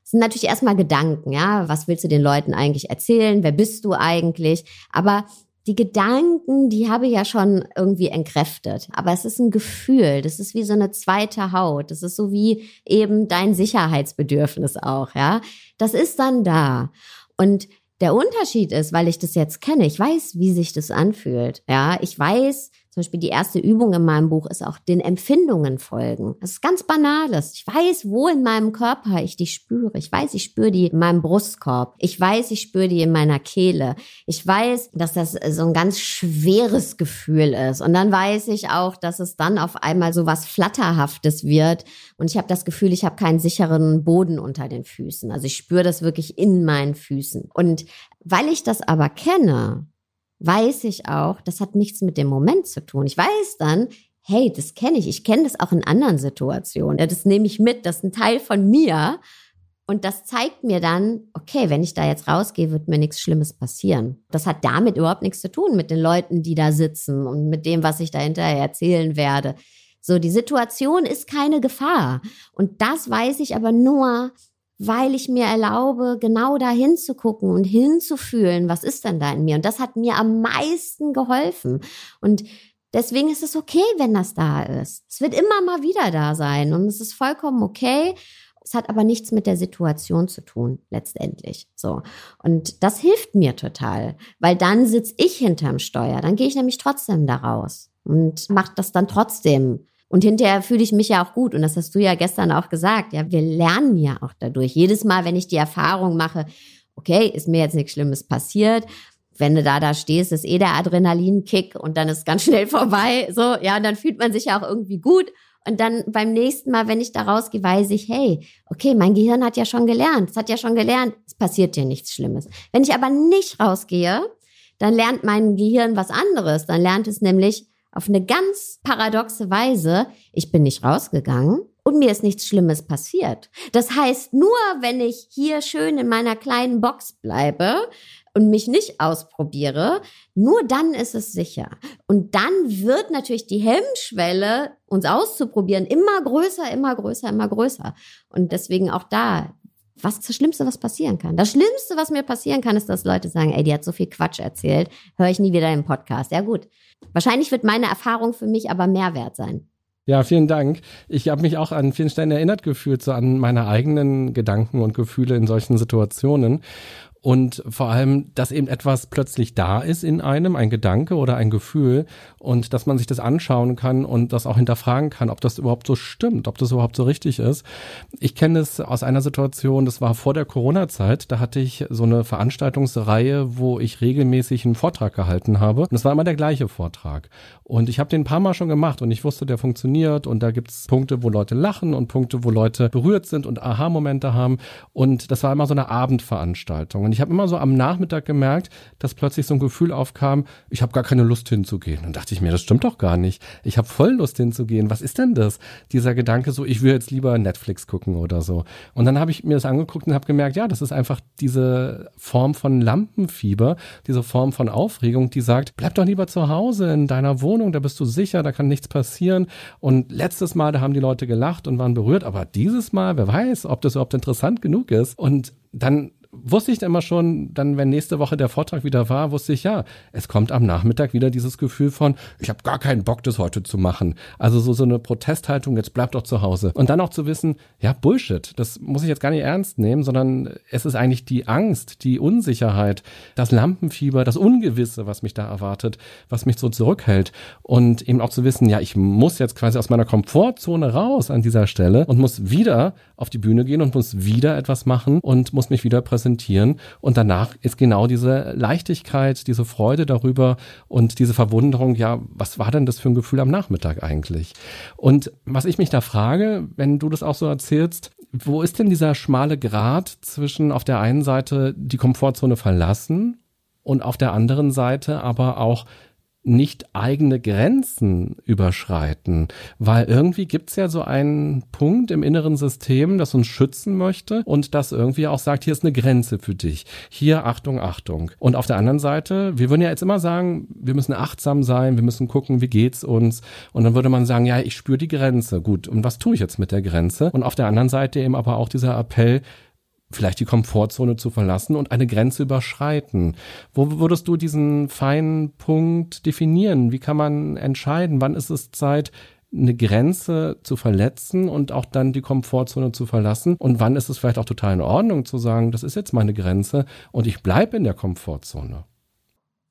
sind natürlich erstmal Gedanken, ja. Was willst du den Leuten eigentlich erzählen? Wer bist du eigentlich? Aber die Gedanken, die habe ich ja schon irgendwie entkräftet. Aber es ist ein Gefühl. Das ist wie so eine zweite Haut. Das ist so wie eben dein Sicherheitsbedürfnis auch, ja. Das ist dann da. Und der Unterschied ist, weil ich das jetzt kenne, ich weiß, wie sich das anfühlt. Ja, ich weiß, zum Beispiel die erste Übung in meinem Buch ist auch den Empfindungen folgen. Das ist ganz banales. Ich weiß, wo in meinem Körper ich die spüre. Ich weiß, ich spüre die in meinem Brustkorb. Ich weiß, ich spüre die in meiner Kehle. Ich weiß, dass das so ein ganz schweres Gefühl ist. Und dann weiß ich auch, dass es dann auf einmal so was Flatterhaftes wird. Und ich habe das Gefühl, ich habe keinen sicheren Boden unter den Füßen. Also ich spüre das wirklich in meinen Füßen. Und weil ich das aber kenne, weiß ich auch, das hat nichts mit dem Moment zu tun. Ich weiß dann, hey, das kenne ich. Ich kenne das auch in anderen Situationen. Das nehme ich mit. Das ist ein Teil von mir. Und das zeigt mir dann, okay, wenn ich da jetzt rausgehe, wird mir nichts Schlimmes passieren. Das hat damit überhaupt nichts zu tun mit den Leuten, die da sitzen und mit dem, was ich da hinterher erzählen werde. So, die Situation ist keine Gefahr. Und das weiß ich aber nur, weil ich mir erlaube, genau da hinzugucken und hinzufühlen, was ist denn da in mir? Und das hat mir am meisten geholfen. Und deswegen ist es okay, wenn das da ist. Es wird immer mal wieder da sein und es ist vollkommen okay. Es hat aber nichts mit der Situation zu tun, letztendlich. So. Und das hilft mir total, weil dann sitze ich hinterm Steuer. Dann gehe ich nämlich trotzdem da raus und mache das dann trotzdem und hinterher fühle ich mich ja auch gut. Und das hast du ja gestern auch gesagt. Ja, wir lernen ja auch dadurch. Jedes Mal, wenn ich die Erfahrung mache, okay, ist mir jetzt nichts Schlimmes passiert. Wenn du da da stehst, ist eh der Adrenalinkick und dann ist ganz schnell vorbei. So, ja, und dann fühlt man sich ja auch irgendwie gut. Und dann beim nächsten Mal, wenn ich da rausgehe, weiß ich, hey, okay, mein Gehirn hat ja schon gelernt. Es hat ja schon gelernt, es passiert dir nichts Schlimmes. Wenn ich aber nicht rausgehe, dann lernt mein Gehirn was anderes. Dann lernt es nämlich, auf eine ganz paradoxe Weise, ich bin nicht rausgegangen und mir ist nichts Schlimmes passiert. Das heißt, nur wenn ich hier schön in meiner kleinen Box bleibe und mich nicht ausprobiere, nur dann ist es sicher. Und dann wird natürlich die Hemmschwelle, uns auszuprobieren, immer größer, immer größer, immer größer. Und deswegen auch da, was ist das Schlimmste, was passieren kann? Das Schlimmste, was mir passieren kann, ist, dass Leute sagen, ey, die hat so viel Quatsch erzählt, höre ich nie wieder im Podcast. Ja gut, Wahrscheinlich wird meine Erfahrung für mich aber mehr wert sein. Ja, vielen Dank. Ich habe mich auch an vielen Stellen erinnert gefühlt, so an meine eigenen Gedanken und Gefühle in solchen Situationen und vor allem, dass eben etwas plötzlich da ist in einem, ein Gedanke oder ein Gefühl und dass man sich das anschauen kann und das auch hinterfragen kann, ob das überhaupt so stimmt, ob das überhaupt so richtig ist. Ich kenne es aus einer Situation, das war vor der Corona-Zeit, da hatte ich so eine Veranstaltungsreihe, wo ich regelmäßig einen Vortrag gehalten habe und es war immer der gleiche Vortrag. Und ich habe den ein paar Mal schon gemacht und ich wusste, der funktioniert und da gibt's Punkte, wo Leute lachen und Punkte, wo Leute berührt sind und Aha-Momente haben und das war immer so eine Abendveranstaltung. Und ich habe immer so am Nachmittag gemerkt, dass plötzlich so ein Gefühl aufkam, ich habe gar keine Lust hinzugehen. Und dachte ich mir, das stimmt doch gar nicht. Ich habe voll Lust hinzugehen. Was ist denn das? Dieser Gedanke so, ich will jetzt lieber Netflix gucken oder so. Und dann habe ich mir das angeguckt und habe gemerkt, ja, das ist einfach diese Form von Lampenfieber, diese Form von Aufregung, die sagt, bleib doch lieber zu Hause in deiner Wohnung, da bist du sicher, da kann nichts passieren. Und letztes Mal, da haben die Leute gelacht und waren berührt, aber dieses Mal, wer weiß, ob das überhaupt interessant genug ist. Und dann wusste ich immer schon, dann, wenn nächste Woche der Vortrag wieder war, wusste ich, ja, es kommt am Nachmittag wieder dieses Gefühl von, ich habe gar keinen Bock, das heute zu machen. Also so, so eine Protesthaltung, jetzt bleib doch zu Hause. Und dann auch zu wissen, ja, Bullshit, das muss ich jetzt gar nicht ernst nehmen, sondern es ist eigentlich die Angst, die Unsicherheit, das Lampenfieber, das Ungewisse, was mich da erwartet, was mich so zurückhält. Und eben auch zu wissen, ja, ich muss jetzt quasi aus meiner Komfortzone raus an dieser Stelle und muss wieder auf die Bühne gehen und muss wieder etwas machen und muss mich wieder präsentieren. Und danach ist genau diese Leichtigkeit, diese Freude darüber und diese Verwunderung, ja, was war denn das für ein Gefühl am Nachmittag eigentlich? Und was ich mich da frage, wenn du das auch so erzählst, wo ist denn dieser schmale Grat zwischen auf der einen Seite die Komfortzone verlassen und auf der anderen Seite aber auch nicht eigene Grenzen überschreiten, weil irgendwie gibt's ja so einen Punkt im inneren System, das uns schützen möchte und das irgendwie auch sagt, hier ist eine Grenze für dich. Hier Achtung, Achtung. Und auf der anderen Seite, wir würden ja jetzt immer sagen, wir müssen achtsam sein, wir müssen gucken, wie geht's uns. Und dann würde man sagen, ja, ich spüre die Grenze. Gut, und was tue ich jetzt mit der Grenze? Und auf der anderen Seite eben aber auch dieser Appell, vielleicht die Komfortzone zu verlassen und eine Grenze überschreiten. Wo würdest du diesen feinen Punkt definieren? Wie kann man entscheiden, wann ist es Zeit, eine Grenze zu verletzen und auch dann die Komfortzone zu verlassen? Und wann ist es vielleicht auch total in Ordnung zu sagen, das ist jetzt meine Grenze und ich bleibe in der Komfortzone?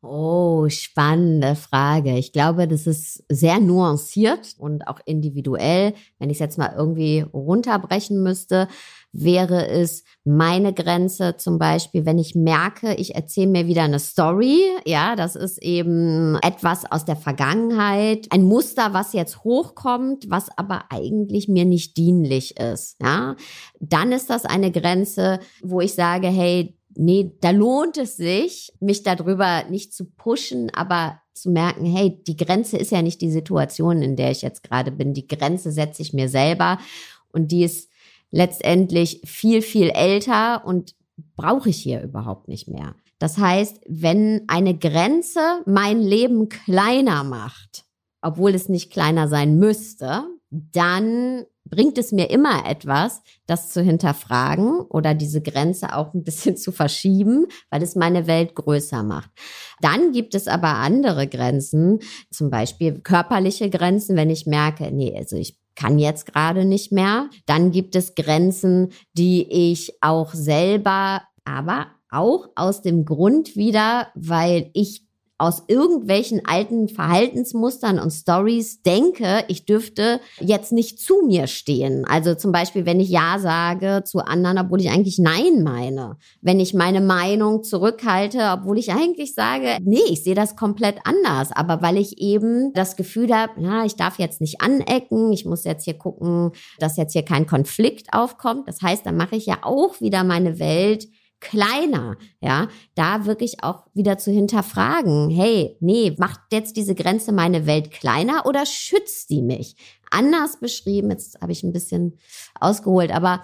Oh, spannende Frage. Ich glaube, das ist sehr nuanciert und auch individuell. Wenn ich es jetzt mal irgendwie runterbrechen müsste, wäre es meine Grenze zum Beispiel, wenn ich merke, ich erzähle mir wieder eine Story. Ja, das ist eben etwas aus der Vergangenheit, ein Muster, was jetzt hochkommt, was aber eigentlich mir nicht dienlich ist. Ja, dann ist das eine Grenze, wo ich sage, hey, nee, da lohnt es sich, mich darüber nicht zu pushen, aber zu merken, hey, die Grenze ist ja nicht die Situation, in der ich jetzt gerade bin. Die Grenze setze ich mir selber und die ist letztendlich viel, viel älter und brauche ich hier überhaupt nicht mehr. Das heißt, wenn eine Grenze mein Leben kleiner macht, obwohl es nicht kleiner sein müsste, dann bringt es mir immer etwas, das zu hinterfragen oder diese Grenze auch ein bisschen zu verschieben, weil es meine Welt größer macht. Dann gibt es aber andere Grenzen, zum Beispiel körperliche Grenzen, wenn ich merke, nee, also ich kann jetzt gerade nicht mehr. Dann gibt es Grenzen, die ich auch selber, aber auch aus dem Grund wieder, weil ich aus irgendwelchen alten Verhaltensmustern und Stories denke, ich dürfte jetzt nicht zu mir stehen. Also zum Beispiel, wenn ich Ja sage zu anderen, obwohl ich eigentlich Nein meine. Wenn ich meine Meinung zurückhalte, obwohl ich eigentlich sage, nee, ich sehe das komplett anders. Aber weil ich eben das Gefühl habe, ja, ich darf jetzt nicht anecken, ich muss jetzt hier gucken, dass jetzt hier kein Konflikt aufkommt. Das heißt, dann mache ich ja auch wieder meine Welt kleiner, ja, da wirklich auch wieder zu hinterfragen, hey, nee, macht jetzt diese Grenze meine Welt kleiner oder schützt die mich? Anders beschrieben, jetzt habe ich ein bisschen ausgeholt, aber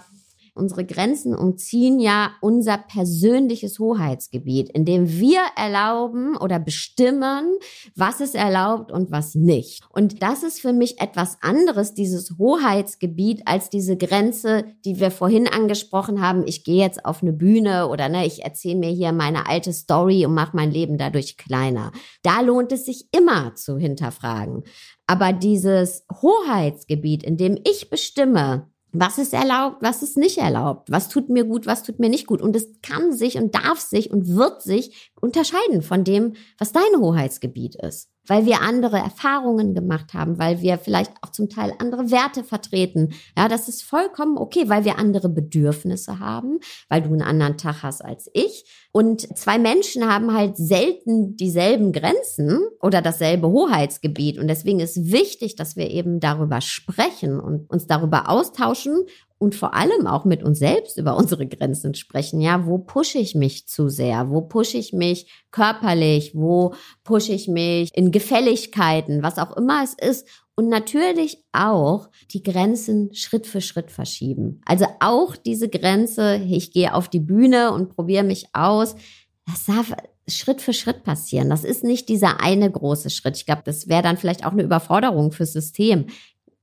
Unsere Grenzen umziehen ja unser persönliches Hoheitsgebiet, in dem wir erlauben oder bestimmen, was es erlaubt und was nicht. Und das ist für mich etwas anderes, dieses Hoheitsgebiet, als diese Grenze, die wir vorhin angesprochen haben. Ich gehe jetzt auf eine Bühne oder ne, ich erzähle mir hier meine alte Story und mache mein Leben dadurch kleiner. Da lohnt es sich immer zu hinterfragen. Aber dieses Hoheitsgebiet, in dem ich bestimme, was ist erlaubt, was ist nicht erlaubt, was tut mir gut, was tut mir nicht gut. Und es kann sich und darf sich und wird sich unterscheiden von dem, was dein Hoheitsgebiet ist weil wir andere Erfahrungen gemacht haben, weil wir vielleicht auch zum Teil andere Werte vertreten. Ja, das ist vollkommen okay, weil wir andere Bedürfnisse haben, weil du einen anderen Tag hast als ich. Und zwei Menschen haben halt selten dieselben Grenzen oder dasselbe Hoheitsgebiet. Und deswegen ist wichtig, dass wir eben darüber sprechen und uns darüber austauschen und vor allem auch mit uns selbst über unsere Grenzen sprechen. Ja, wo pushe ich mich zu sehr? Wo pushe ich mich körperlich? Wo pushe ich mich in Gefälligkeiten? Was auch immer es ist. Und natürlich auch die Grenzen Schritt für Schritt verschieben. Also auch diese Grenze, ich gehe auf die Bühne und probiere mich aus. Das darf Schritt für Schritt passieren. Das ist nicht dieser eine große Schritt. Ich glaube, das wäre dann vielleicht auch eine Überforderung fürs System.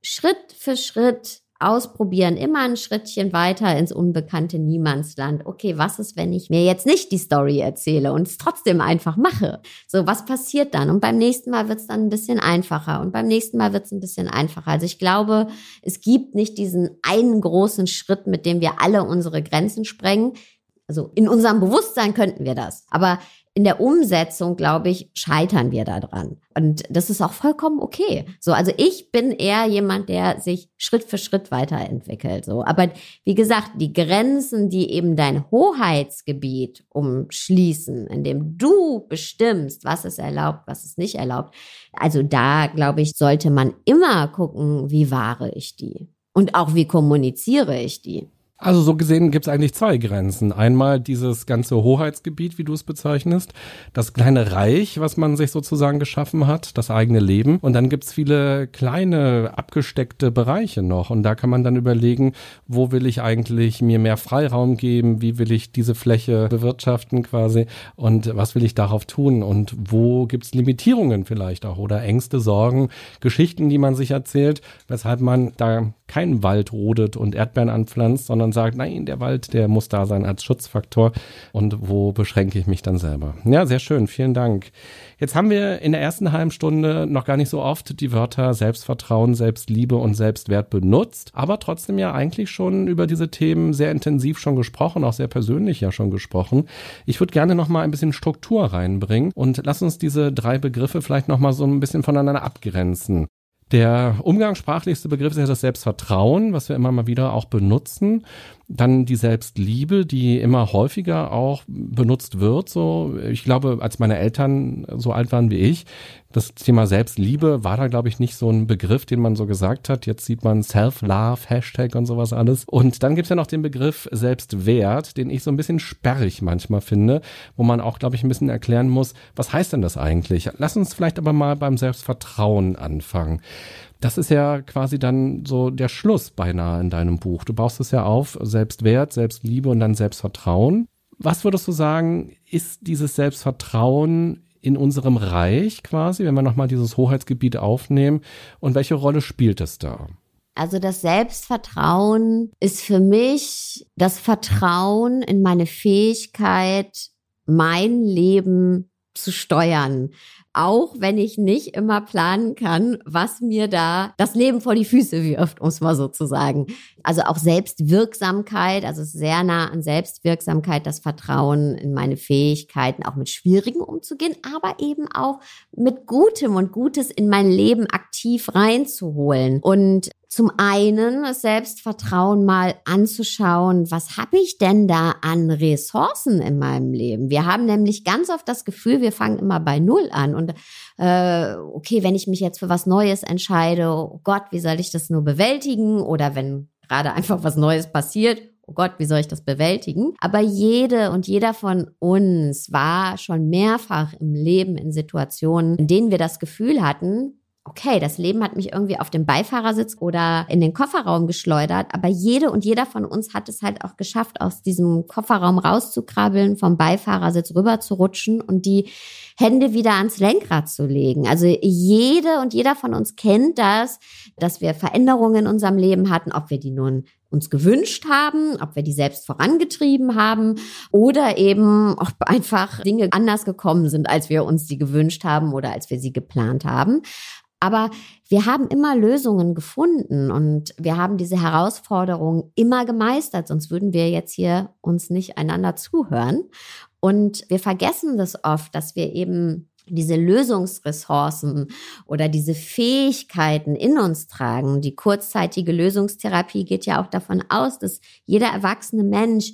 Schritt für Schritt ausprobieren, immer ein Schrittchen weiter ins unbekannte Niemandsland. Okay, was ist, wenn ich mir jetzt nicht die Story erzähle und es trotzdem einfach mache? So, was passiert dann? Und beim nächsten Mal wird es dann ein bisschen einfacher und beim nächsten Mal wird es ein bisschen einfacher. Also ich glaube, es gibt nicht diesen einen großen Schritt, mit dem wir alle unsere Grenzen sprengen. Also in unserem Bewusstsein könnten wir das. Aber in der Umsetzung, glaube ich, scheitern wir daran. Und das ist auch vollkommen okay. So, also ich bin eher jemand, der sich Schritt für Schritt weiterentwickelt. So, aber wie gesagt, die Grenzen, die eben dein Hoheitsgebiet umschließen, in dem du bestimmst, was ist erlaubt, was ist nicht erlaubt. Also da, glaube ich, sollte man immer gucken, wie wahre ich die? Und auch wie kommuniziere ich die? Also so gesehen gibt es eigentlich zwei Grenzen. Einmal dieses ganze Hoheitsgebiet, wie du es bezeichnest, das kleine Reich, was man sich sozusagen geschaffen hat, das eigene Leben. Und dann gibt es viele kleine, abgesteckte Bereiche noch. Und da kann man dann überlegen, wo will ich eigentlich mir mehr Freiraum geben, wie will ich diese Fläche bewirtschaften quasi und was will ich darauf tun und wo gibt es Limitierungen vielleicht auch oder Ängste, Sorgen, Geschichten, die man sich erzählt, weshalb man da keinen Wald rodet und Erdbeeren anpflanzt, sondern sagt, nein, der Wald, der muss da sein als Schutzfaktor. Und wo beschränke ich mich dann selber? Ja, sehr schön. Vielen Dank. Jetzt haben wir in der ersten halben Stunde noch gar nicht so oft die Wörter Selbstvertrauen, Selbstliebe und Selbstwert benutzt, aber trotzdem ja eigentlich schon über diese Themen sehr intensiv schon gesprochen, auch sehr persönlich ja schon gesprochen. Ich würde gerne noch mal ein bisschen Struktur reinbringen und lass uns diese drei Begriffe vielleicht noch mal so ein bisschen voneinander abgrenzen. Der umgangssprachlichste Begriff ist ja das Selbstvertrauen, was wir immer mal wieder auch benutzen. Dann die Selbstliebe, die immer häufiger auch benutzt wird. So, ich glaube, als meine Eltern so alt waren wie ich, das Thema Selbstliebe war da, glaube ich, nicht so ein Begriff, den man so gesagt hat. Jetzt sieht man Self-Love, Hashtag und sowas alles. Und dann gibt's ja noch den Begriff Selbstwert, den ich so ein bisschen sperrig manchmal finde, wo man auch, glaube ich, ein bisschen erklären muss, was heißt denn das eigentlich? Lass uns vielleicht aber mal beim Selbstvertrauen anfangen. Das ist ja quasi dann so der Schluss beinahe in deinem Buch. Du baust es ja auf, Selbstwert, Selbstliebe und dann Selbstvertrauen. Was würdest du sagen, ist dieses Selbstvertrauen in unserem Reich quasi, wenn wir nochmal dieses Hoheitsgebiet aufnehmen? Und welche Rolle spielt es da? Also das Selbstvertrauen ist für mich das Vertrauen in meine Fähigkeit, mein Leben zu steuern auch wenn ich nicht immer planen kann, was mir da das Leben vor die Füße wirft, um es mal so zu sagen. Also auch Selbstwirksamkeit, also sehr nah an Selbstwirksamkeit, das Vertrauen in meine Fähigkeiten, auch mit Schwierigen umzugehen, aber eben auch mit Gutem und Gutes in mein Leben aktiv reinzuholen. Und zum einen das Selbstvertrauen mal anzuschauen, was habe ich denn da an Ressourcen in meinem Leben? Wir haben nämlich ganz oft das Gefühl, wir fangen immer bei Null an und äh, okay, wenn ich mich jetzt für was Neues entscheide, oh Gott, wie soll ich das nur bewältigen? Oder wenn gerade einfach was Neues passiert, oh Gott, wie soll ich das bewältigen? Aber jede und jeder von uns war schon mehrfach im Leben in Situationen, in denen wir das Gefühl hatten, okay, das Leben hat mich irgendwie auf dem Beifahrersitz oder in den Kofferraum geschleudert, aber jede und jeder von uns hat es halt auch geschafft, aus diesem Kofferraum rauszukrabbeln, vom Beifahrersitz rüber zu rutschen und die Hände wieder ans Lenkrad zu legen. Also jede und jeder von uns kennt das, dass wir Veränderungen in unserem Leben hatten, ob wir die nun uns gewünscht haben, ob wir die selbst vorangetrieben haben oder eben ob einfach Dinge anders gekommen sind, als wir uns die gewünscht haben oder als wir sie geplant haben. Aber wir haben immer Lösungen gefunden und wir haben diese Herausforderungen immer gemeistert, sonst würden wir jetzt hier uns nicht einander zuhören. Und wir vergessen das oft, dass wir eben diese Lösungsressourcen oder diese Fähigkeiten in uns tragen. Die kurzzeitige Lösungstherapie geht ja auch davon aus, dass jeder erwachsene Mensch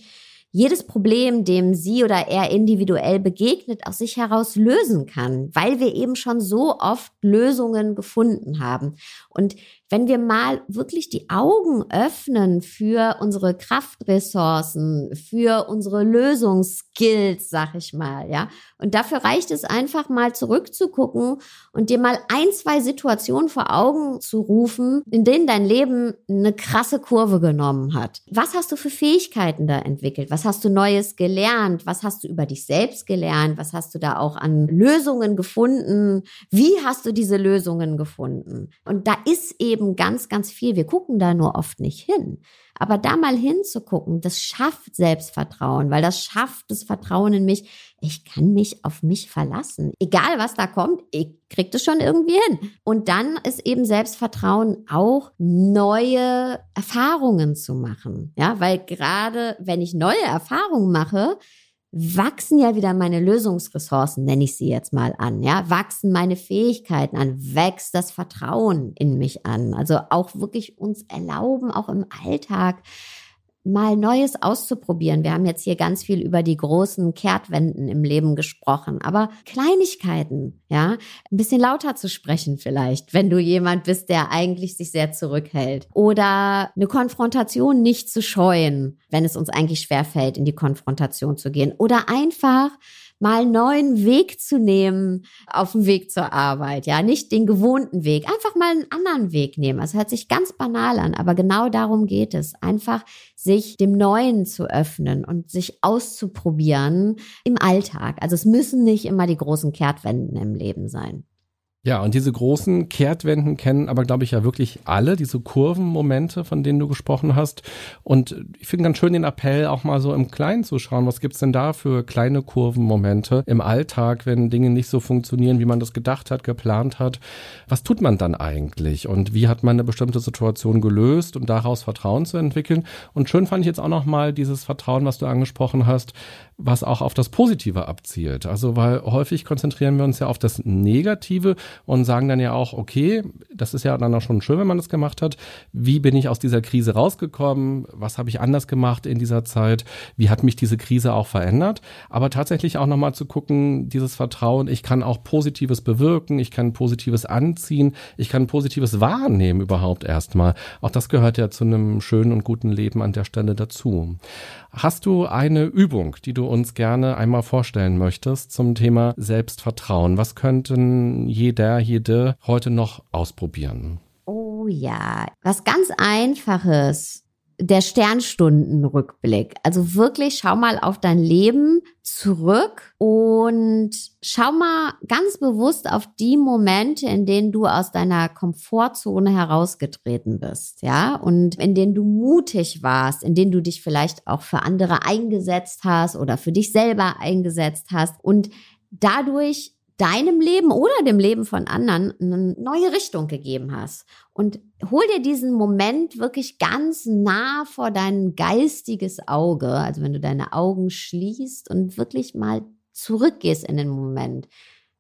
jedes Problem, dem sie oder er individuell begegnet, aus sich heraus lösen kann, weil wir eben schon so oft Lösungen gefunden haben. Und wenn wir mal wirklich die Augen öffnen für unsere Kraftressourcen, für unsere Lösungsskills, sag ich mal, ja. Und dafür reicht es einfach mal zurückzugucken und dir mal ein, zwei Situationen vor Augen zu rufen, in denen dein Leben eine krasse Kurve genommen hat. Was hast du für Fähigkeiten da entwickelt? Was hast du Neues gelernt? Was hast du über dich selbst gelernt? Was hast du da auch an Lösungen gefunden? Wie hast du diese Lösungen gefunden? Und da ist eben ganz, ganz viel. Wir gucken da nur oft nicht hin. Aber da mal hinzugucken, das schafft Selbstvertrauen, weil das schafft das Vertrauen in mich. Ich kann mich auf mich verlassen. Egal was da kommt, ich krieg das schon irgendwie hin. Und dann ist eben Selbstvertrauen auch neue Erfahrungen zu machen. Ja, weil gerade wenn ich neue Erfahrungen mache, wachsen ja wieder meine Lösungsressourcen, nenne ich sie jetzt mal an, ja, wachsen meine Fähigkeiten an, wächst das Vertrauen in mich an. Also auch wirklich uns erlauben, auch im Alltag mal Neues auszuprobieren. Wir haben jetzt hier ganz viel über die großen Kehrtwenden im Leben gesprochen, aber Kleinigkeiten, ja, ein bisschen lauter zu sprechen vielleicht, wenn du jemand bist, der eigentlich sich sehr zurückhält. Oder eine Konfrontation nicht zu scheuen, wenn es uns eigentlich schwerfällt, in die Konfrontation zu gehen. Oder einfach mal einen neuen Weg zu nehmen auf dem Weg zur Arbeit. Ja, nicht den gewohnten Weg, einfach mal einen anderen Weg nehmen. Es hört sich ganz banal an, aber genau darum geht es. Einfach sich dem Neuen zu öffnen und sich auszuprobieren im Alltag. Also es müssen nicht immer die großen Kehrtwenden im Leben sein. Ja, und diese großen Kehrtwenden kennen aber, glaube ich, ja wirklich alle, diese Kurvenmomente, von denen du gesprochen hast. Und ich finde ganz schön den Appell, auch mal so im Kleinen zu schauen, was gibt's denn da für kleine Kurvenmomente im Alltag, wenn Dinge nicht so funktionieren, wie man das gedacht hat, geplant hat. Was tut man dann eigentlich? Und wie hat man eine bestimmte Situation gelöst und daraus Vertrauen zu entwickeln? Und schön fand ich jetzt auch noch mal dieses Vertrauen, was du angesprochen hast, was auch auf das Positive abzielt. Also, weil häufig konzentrieren wir uns ja auf das Negative und sagen dann ja auch, okay, das ist ja dann auch schon schön, wenn man das gemacht hat. Wie bin ich aus dieser Krise rausgekommen? Was habe ich anders gemacht in dieser Zeit? Wie hat mich diese Krise auch verändert? Aber tatsächlich auch nochmal zu gucken, dieses Vertrauen, ich kann auch Positives bewirken, ich kann Positives anziehen, ich kann Positives wahrnehmen überhaupt erstmal. Auch das gehört ja zu einem schönen und guten Leben an der Stelle dazu. Hast du eine Übung, die du uns gerne einmal vorstellen möchtest zum Thema Selbstvertrauen? Was könnten jeder, jede heute noch ausprobieren? Oh ja, was ganz einfaches der Sternstundenrückblick. Also wirklich schau mal auf dein Leben zurück und schau mal ganz bewusst auf die Momente, in denen du aus deiner Komfortzone herausgetreten bist, ja, und in denen du mutig warst, in denen du dich vielleicht auch für andere eingesetzt hast oder für dich selber eingesetzt hast und dadurch deinem Leben oder dem Leben von anderen eine neue Richtung gegeben hast. Und hol dir diesen Moment wirklich ganz nah vor dein geistiges Auge, also wenn du deine Augen schließt und wirklich mal zurückgehst in den Moment.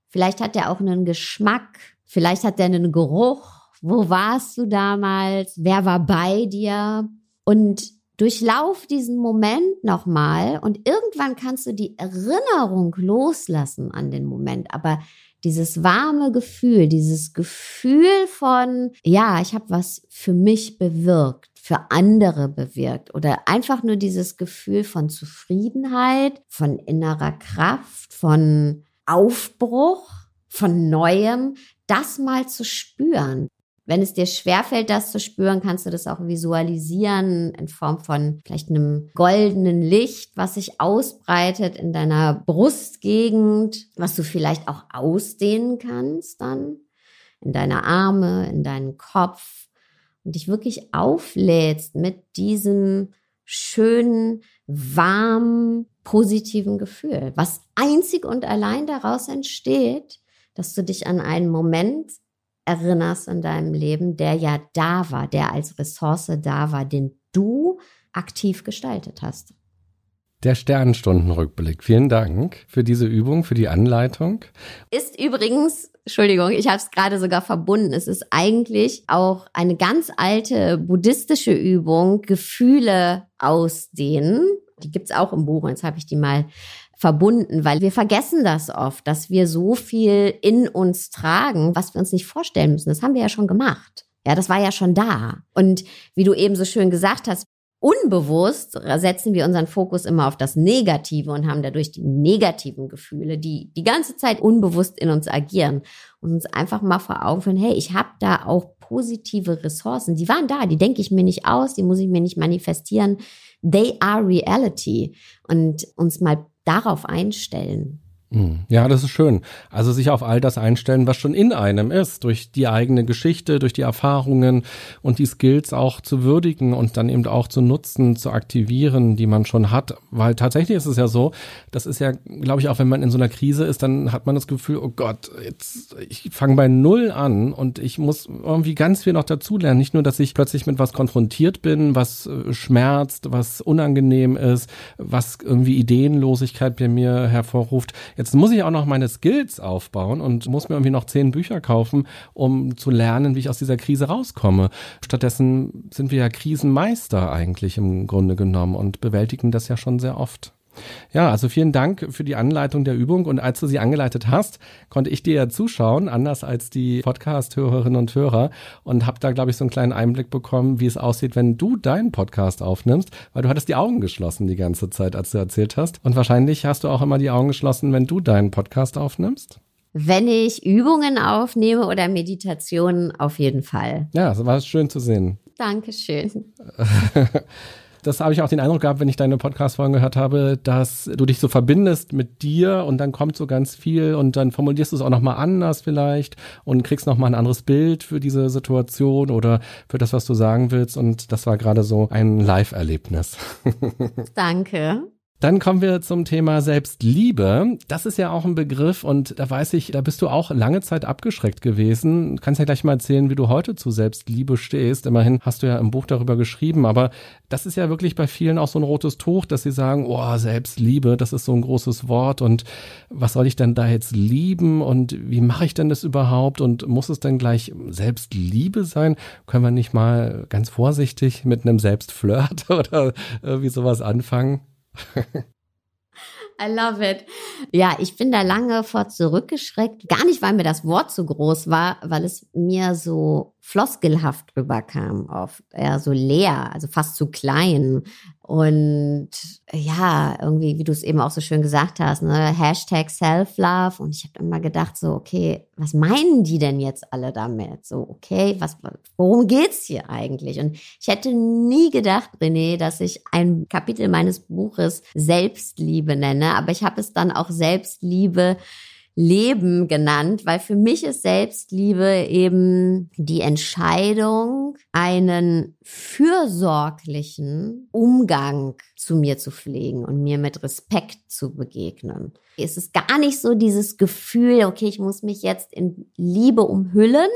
Vielleicht hat der auch einen Geschmack, vielleicht hat der einen Geruch. Wo warst du damals? Wer war bei dir? Und Durchlauf diesen Moment nochmal und irgendwann kannst du die Erinnerung loslassen an den Moment. Aber dieses warme Gefühl, dieses Gefühl von, ja, ich habe was für mich bewirkt, für andere bewirkt oder einfach nur dieses Gefühl von Zufriedenheit, von innerer Kraft, von Aufbruch, von Neuem, das mal zu spüren. Wenn es dir schwerfällt, das zu spüren, kannst du das auch visualisieren in Form von vielleicht einem goldenen Licht, was sich ausbreitet in deiner Brustgegend, was du vielleicht auch ausdehnen kannst dann in deine Arme, in deinen Kopf und dich wirklich auflädst mit diesem schönen, warmen, positiven Gefühl, was einzig und allein daraus entsteht, dass du dich an einen Moment erinnerst in deinem Leben, der ja da war, der als Ressource da war, den du aktiv gestaltet hast. Der Sternenstundenrückblick. Vielen Dank für diese Übung, für die Anleitung. Ist übrigens, Entschuldigung, ich habe es gerade sogar verbunden. Es ist eigentlich auch eine ganz alte buddhistische Übung, Gefühle ausdehnen. Die gibt's auch im Buch. Jetzt habe ich die mal verbunden, weil wir vergessen das oft, dass wir so viel in uns tragen, was wir uns nicht vorstellen müssen. Das haben wir ja schon gemacht. Ja, das war ja schon da. Und wie du eben so schön gesagt hast, unbewusst setzen wir unseren Fokus immer auf das Negative und haben dadurch die negativen Gefühle, die die ganze Zeit unbewusst in uns agieren und uns einfach mal vor Augen führen, hey, ich habe da auch positive Ressourcen. Die waren da, die denke ich mir nicht aus, die muss ich mir nicht manifestieren. They are reality und uns mal darauf einstellen. Hm. Ja, das ist schön. Also sich auf all das einstellen, was schon in einem ist, durch die eigene Geschichte, durch die Erfahrungen und die Skills auch zu würdigen und dann eben auch zu nutzen, zu aktivieren, die man schon hat. Weil tatsächlich ist es ja so, das ist ja, glaube ich, auch wenn man in so einer Krise ist, dann hat man das Gefühl, oh Gott, jetzt ich fange bei null an und ich muss irgendwie ganz viel noch dazulernen. Nicht nur, dass ich plötzlich mit was konfrontiert bin, was äh, schmerzt, was unangenehm ist, was irgendwie Ideenlosigkeit bei mir hervorruft Jetzt muss ich auch noch meine Skills aufbauen und muss mir irgendwie noch zehn Bücher kaufen, um zu lernen, wie ich aus dieser Krise rauskomme. Stattdessen sind wir ja Krisenmeister eigentlich im Grunde genommen und bewältigen das ja schon sehr oft. Ja, also vielen Dank für die Anleitung der Übung. Und als du sie angeleitet hast, konnte ich dir ja zuschauen, anders als die Podcast-Hörerinnen und Hörer. Und habe da, glaube ich, so einen kleinen Einblick bekommen, wie es aussieht, wenn du deinen Podcast aufnimmst, weil du hattest die Augen geschlossen die ganze Zeit, als du erzählt hast. Und wahrscheinlich hast du auch immer die Augen geschlossen, wenn du deinen Podcast aufnimmst. Wenn ich Übungen aufnehme oder Meditationen, auf jeden Fall. Ja, das war schön zu sehen. Dankeschön. das habe ich auch den Eindruck gehabt, wenn ich deine Podcast-Folgen gehört habe, dass du dich so verbindest mit dir und dann kommt so ganz viel und dann formulierst du es auch nochmal anders vielleicht und kriegst nochmal ein anderes Bild für diese Situation oder für das, was du sagen willst. Und das war gerade so ein Live-Erlebnis. Danke. Dann kommen wir zum Thema Selbstliebe. Das ist ja auch ein Begriff und da weiß ich, da bist du auch lange Zeit abgeschreckt gewesen. Du kannst ja gleich mal erzählen, wie du heute zu Selbstliebe stehst. Immerhin hast du ja im Buch darüber geschrieben, aber das ist ja wirklich bei vielen auch so ein rotes Tuch, dass sie sagen, oh, Selbstliebe, das ist so ein großes Wort und was soll ich denn da jetzt lieben und wie mache ich denn das überhaupt und muss es denn gleich Selbstliebe sein? Können wir nicht mal ganz vorsichtig mit einem Selbstflirt oder irgendwie sowas anfangen? I love it. Ja, ich bin da lange vor zurückgeschreckt. Gar nicht, weil mir das Wort zu groß war, weil es mir so floskelhaft rüberkam, oft eher so leer, also fast zu klein. Und ja, irgendwie, wie du es eben auch so schön gesagt hast, ne, Hashtag Self-Love. Und ich habe immer gedacht, so, okay, was meinen die denn jetzt alle damit? So, okay, was, worum geht's hier eigentlich? Und ich hätte nie gedacht, René, dass ich ein Kapitel meines Buches Selbstliebe nenne, aber ich habe es dann auch Selbstliebe Leben genannt, weil für mich ist Selbstliebe eben die Entscheidung, einen fürsorglichen Umgang zu mir zu pflegen und mir mit Respekt zu begegnen. Es ist gar nicht so dieses Gefühl, okay, ich muss mich jetzt in Liebe umhüllen,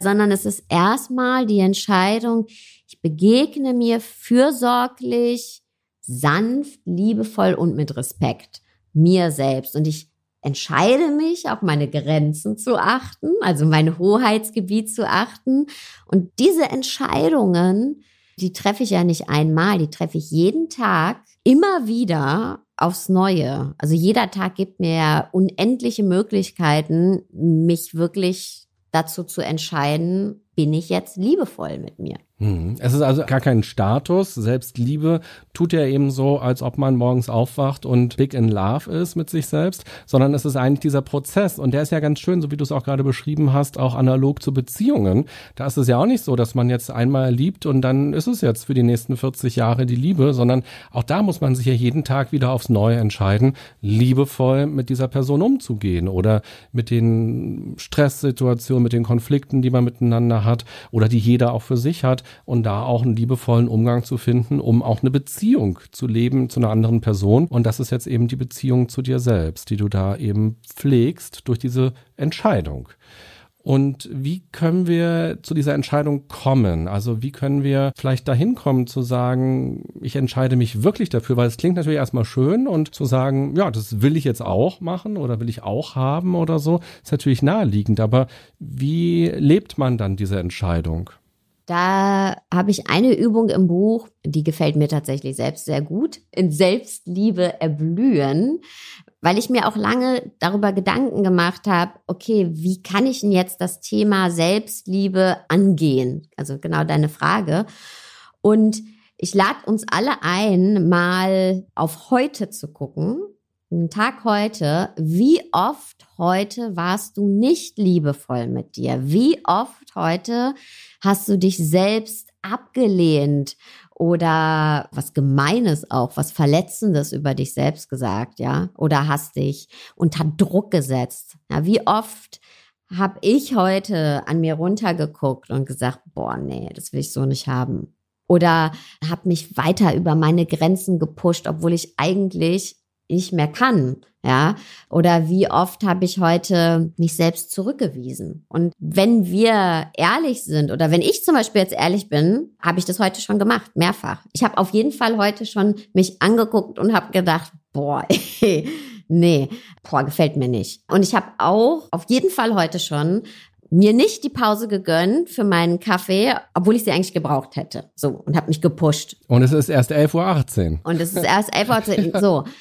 sondern es ist erstmal die Entscheidung, ich begegne mir fürsorglich, sanft, liebevoll und mit Respekt mir selbst und ich entscheide mich, auf meine Grenzen zu achten, also mein Hoheitsgebiet zu achten. Und diese Entscheidungen, die treffe ich ja nicht einmal, die treffe ich jeden Tag immer wieder aufs Neue. Also jeder Tag gibt mir unendliche Möglichkeiten, mich wirklich dazu zu entscheiden, bin ich jetzt liebevoll mit mir. Hm. Es ist also gar kein Status. Selbstliebe tut ja eben so, als ob man morgens aufwacht und big in love ist mit sich selbst, sondern es ist eigentlich dieser Prozess. Und der ist ja ganz schön, so wie du es auch gerade beschrieben hast, auch analog zu Beziehungen. Da ist es ja auch nicht so, dass man jetzt einmal liebt und dann ist es jetzt für die nächsten 40 Jahre die Liebe, sondern auch da muss man sich ja jeden Tag wieder aufs Neue entscheiden, liebevoll mit dieser Person umzugehen oder mit den Stresssituationen, mit den Konflikten, die man miteinander hat oder die jeder auch für sich hat und da auch einen liebevollen Umgang zu finden, um auch eine Beziehung zu leben zu einer anderen Person. Und das ist jetzt eben die Beziehung zu dir selbst, die du da eben pflegst durch diese Entscheidung. Und wie können wir zu dieser Entscheidung kommen? Also wie können wir vielleicht dahin kommen zu sagen, ich entscheide mich wirklich dafür, weil es klingt natürlich erstmal schön und zu sagen, ja, das will ich jetzt auch machen oder will ich auch haben oder so, ist natürlich naheliegend. Aber wie lebt man dann diese Entscheidung? Da habe ich eine Übung im Buch, die gefällt mir tatsächlich selbst sehr gut. In Selbstliebe erblühen weil ich mir auch lange darüber Gedanken gemacht habe, okay, wie kann ich denn jetzt das Thema Selbstliebe angehen? Also genau deine Frage. Und ich lade uns alle ein, mal auf heute zu gucken. Den Tag heute. Wie oft heute warst du nicht liebevoll mit dir? Wie oft heute hast du dich selbst abgelehnt oder was Gemeines auch, was Verletzendes über dich selbst gesagt, ja? Oder hast dich unter Druck gesetzt? Ja, wie oft habe ich heute an mir runtergeguckt und gesagt, boah, nee, das will ich so nicht haben. Oder habe mich weiter über meine Grenzen gepusht, obwohl ich eigentlich nicht mehr kann. Ja, oder wie oft habe ich heute mich selbst zurückgewiesen? Und wenn wir ehrlich sind oder wenn ich zum Beispiel jetzt ehrlich bin, habe ich das heute schon gemacht, mehrfach. Ich habe auf jeden Fall heute schon mich angeguckt und habe gedacht, boah, ey, nee, boah, gefällt mir nicht. Und ich habe auch auf jeden Fall heute schon mir nicht die Pause gegönnt für meinen Kaffee, obwohl ich sie eigentlich gebraucht hätte. So, und habe mich gepusht. Und es ist erst 11.18 Uhr. Und es ist erst 11.18 Uhr. So.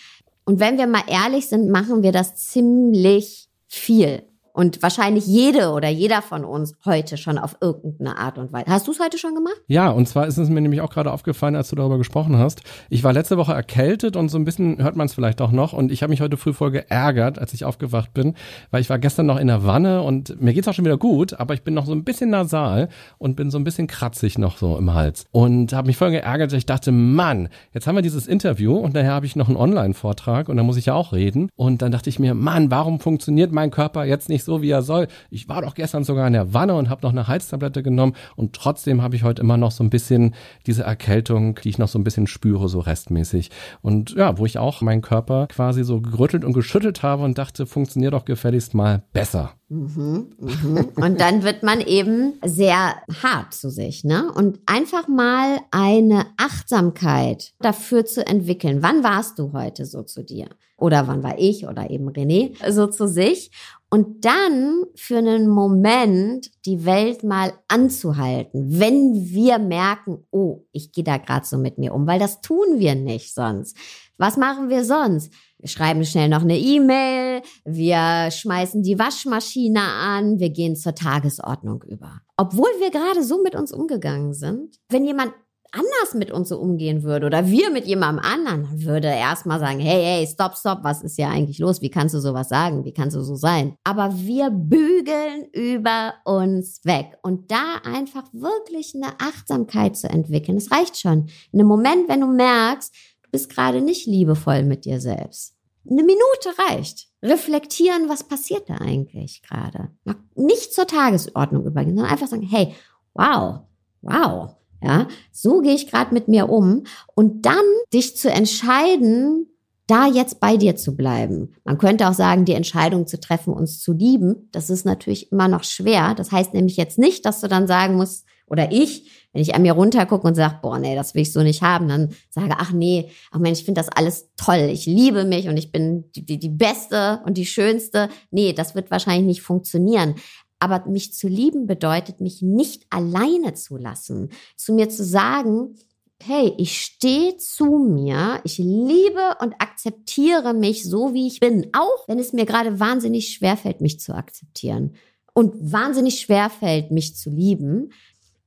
Und wenn wir mal ehrlich sind, machen wir das ziemlich viel. Und wahrscheinlich jede oder jeder von uns heute schon auf irgendeine Art und Weise. Hast du es heute schon gemacht? Ja, und zwar ist es mir nämlich auch gerade aufgefallen, als du darüber gesprochen hast. Ich war letzte Woche erkältet und so ein bisschen hört man es vielleicht auch noch. Und ich habe mich heute früh voll geärgert, als ich aufgewacht bin, weil ich war gestern noch in der Wanne und mir geht's auch schon wieder gut, aber ich bin noch so ein bisschen nasal und bin so ein bisschen kratzig noch so im Hals. Und habe mich voll geärgert, ich dachte, Mann, jetzt haben wir dieses Interview und daher habe ich noch einen Online-Vortrag und da muss ich ja auch reden. Und dann dachte ich mir, Mann, warum funktioniert mein Körper jetzt nicht so, wie er soll. Ich war doch gestern sogar in der Wanne und habe noch eine Heiztablette genommen und trotzdem habe ich heute immer noch so ein bisschen diese Erkältung, die ich noch so ein bisschen spüre, so restmäßig. Und ja, wo ich auch meinen Körper quasi so gerüttelt und geschüttelt habe und dachte, funktioniert doch gefälligst mal besser. Mhm, mhm. Und dann wird man eben sehr hart zu sich, ne? Und einfach mal eine Achtsamkeit dafür zu entwickeln. Wann warst du heute so zu dir? Oder wann war ich oder eben René so zu sich? Und dann für einen Moment die Welt mal anzuhalten, wenn wir merken, oh, ich gehe da gerade so mit mir um, weil das tun wir nicht sonst. Was machen wir sonst? Wir schreiben schnell noch eine E-Mail, wir schmeißen die Waschmaschine an, wir gehen zur Tagesordnung über. Obwohl wir gerade so mit uns umgegangen sind. Wenn jemand anders mit uns so umgehen würde oder wir mit jemandem anderen, würde erstmal sagen, hey, hey, stopp, stopp, was ist hier eigentlich los? Wie kannst du sowas sagen? Wie kannst du so sein? Aber wir bügeln über uns weg und da einfach wirklich eine Achtsamkeit zu entwickeln, das reicht schon. In einem Moment, wenn du merkst, bist gerade nicht liebevoll mit dir selbst. Eine Minute reicht. Reflektieren, was passiert da eigentlich gerade. Nicht zur Tagesordnung übergehen, sondern einfach sagen, hey, wow, wow, ja, so gehe ich gerade mit mir um und dann dich zu entscheiden, da jetzt bei dir zu bleiben. Man könnte auch sagen, die Entscheidung zu treffen, uns zu lieben, das ist natürlich immer noch schwer. Das heißt nämlich jetzt nicht, dass du dann sagen musst, oder ich, wenn ich an mir runtergucke und sage, boah, nee, das will ich so nicht haben, dann sage, ach nee, ach Mensch, ich finde das alles toll, ich liebe mich und ich bin die, die, die Beste und die Schönste. Nee, das wird wahrscheinlich nicht funktionieren. Aber mich zu lieben bedeutet, mich nicht alleine zu lassen. Zu mir zu sagen, hey, ich stehe zu mir, ich liebe und akzeptiere mich so, wie ich bin, auch wenn es mir gerade wahnsinnig schwerfällt, mich zu akzeptieren und wahnsinnig schwerfällt, mich zu lieben,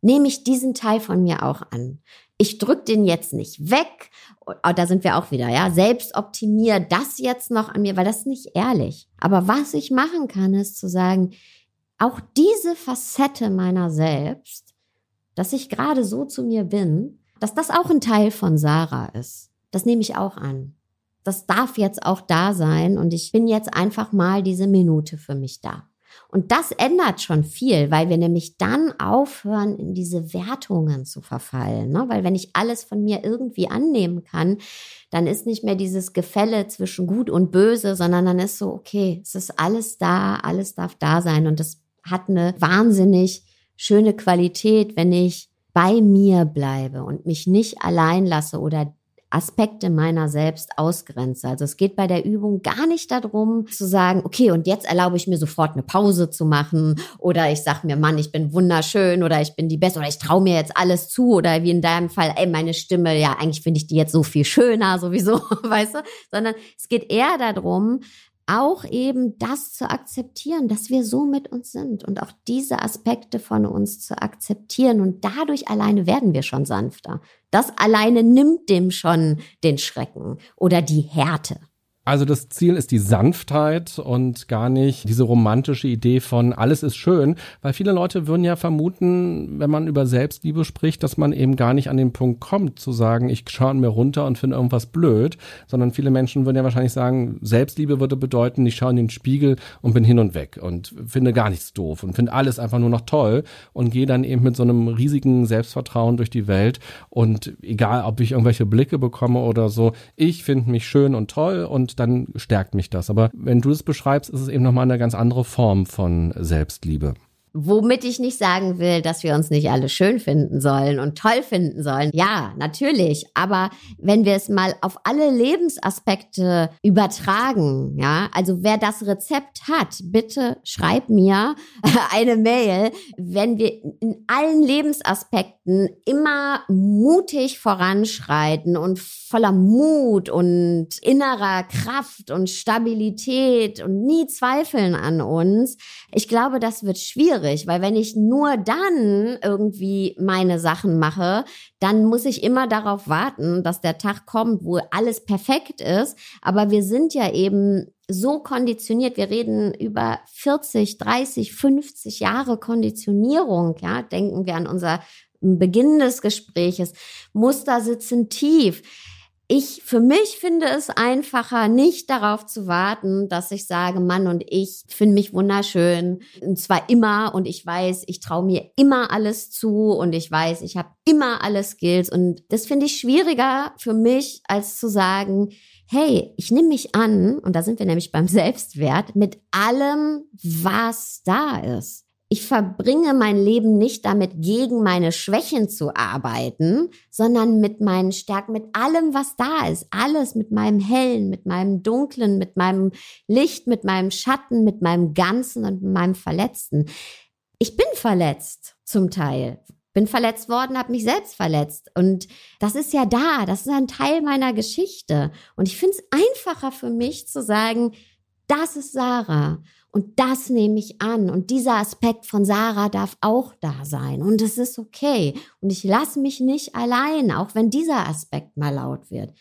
nehme ich diesen Teil von mir auch an. Ich drücke den jetzt nicht weg. Oh, da sind wir auch wieder, ja. Selbst optimiere das jetzt noch an mir, weil das ist nicht ehrlich. Aber was ich machen kann, ist zu sagen, auch diese Facette meiner selbst, dass ich gerade so zu mir bin, dass das auch ein Teil von Sarah ist. Das nehme ich auch an. Das darf jetzt auch da sein und ich bin jetzt einfach mal diese Minute für mich da. Und das ändert schon viel, weil wir nämlich dann aufhören, in diese Wertungen zu verfallen. Ne? Weil wenn ich alles von mir irgendwie annehmen kann, dann ist nicht mehr dieses Gefälle zwischen gut und böse, sondern dann ist so, okay, es ist alles da, alles darf da sein und das hat eine wahnsinnig schöne Qualität, wenn ich bei mir bleibe und mich nicht allein lasse oder Aspekte meiner selbst ausgrenze. Also es geht bei der Übung gar nicht darum zu sagen, okay, und jetzt erlaube ich mir sofort eine Pause zu machen oder ich sage mir, Mann, ich bin wunderschön oder ich bin die Beste oder ich traue mir jetzt alles zu oder wie in deinem Fall, ey, meine Stimme, ja, eigentlich finde ich die jetzt so viel schöner sowieso, weißt du, sondern es geht eher darum, auch eben das zu akzeptieren, dass wir so mit uns sind und auch diese Aspekte von uns zu akzeptieren. Und dadurch alleine werden wir schon sanfter. Das alleine nimmt dem schon den Schrecken oder die Härte. Also das Ziel ist die Sanftheit und gar nicht diese romantische Idee von alles ist schön, weil viele Leute würden ja vermuten, wenn man über Selbstliebe spricht, dass man eben gar nicht an den Punkt kommt zu sagen, ich schaue mir runter und finde irgendwas blöd, sondern viele Menschen würden ja wahrscheinlich sagen, Selbstliebe würde bedeuten, ich schaue in den Spiegel und bin hin und weg und finde gar nichts doof und finde alles einfach nur noch toll und gehe dann eben mit so einem riesigen Selbstvertrauen durch die Welt. Und egal, ob ich irgendwelche Blicke bekomme oder so, ich finde mich schön und toll und dann stärkt mich das. Aber wenn du es beschreibst, ist es eben nochmal eine ganz andere Form von Selbstliebe. Womit ich nicht sagen will, dass wir uns nicht alle schön finden sollen und toll finden sollen. Ja, natürlich. Aber wenn wir es mal auf alle Lebensaspekte übertragen, ja, also wer das Rezept hat, bitte schreib mir eine Mail, wenn wir in allen Lebensaspekten immer mutig voranschreiten und voller Mut und innerer Kraft und Stabilität und nie zweifeln an uns. Ich glaube, das wird schwierig, weil wenn ich nur dann irgendwie meine Sachen mache, dann muss ich immer darauf warten, dass der Tag kommt, wo alles perfekt ist. Aber wir sind ja eben so konditioniert. Wir reden über 40, 30, 50 Jahre Konditionierung. Ja, denken wir an unser Beginn des Gespräches. Muster sitzen tief. Ich für mich finde es einfacher, nicht darauf zu warten, dass ich sage, Mann und ich finde mich wunderschön. Und zwar immer und ich weiß, ich traue mir immer alles zu und ich weiß, ich habe immer alle Skills. Und das finde ich schwieriger für mich als zu sagen, hey, ich nehme mich an und da sind wir nämlich beim Selbstwert mit allem, was da ist ich verbringe mein Leben nicht damit, gegen meine Schwächen zu arbeiten, sondern mit meinen Stärken, mit allem, was da ist. Alles mit meinem Hellen, mit meinem Dunklen, mit meinem Licht, mit meinem Schatten, mit meinem Ganzen und mit meinem Verletzten. Ich bin verletzt zum Teil. Bin verletzt worden, habe mich selbst verletzt. Und das ist ja da, das ist ein Teil meiner Geschichte. Und ich finde es einfacher für mich zu sagen, das ist Sarah. Und das nehme ich an. Und dieser Aspekt von Sarah darf auch da sein. Und es ist okay. Und ich lasse mich nicht allein, auch wenn dieser Aspekt mal laut wird.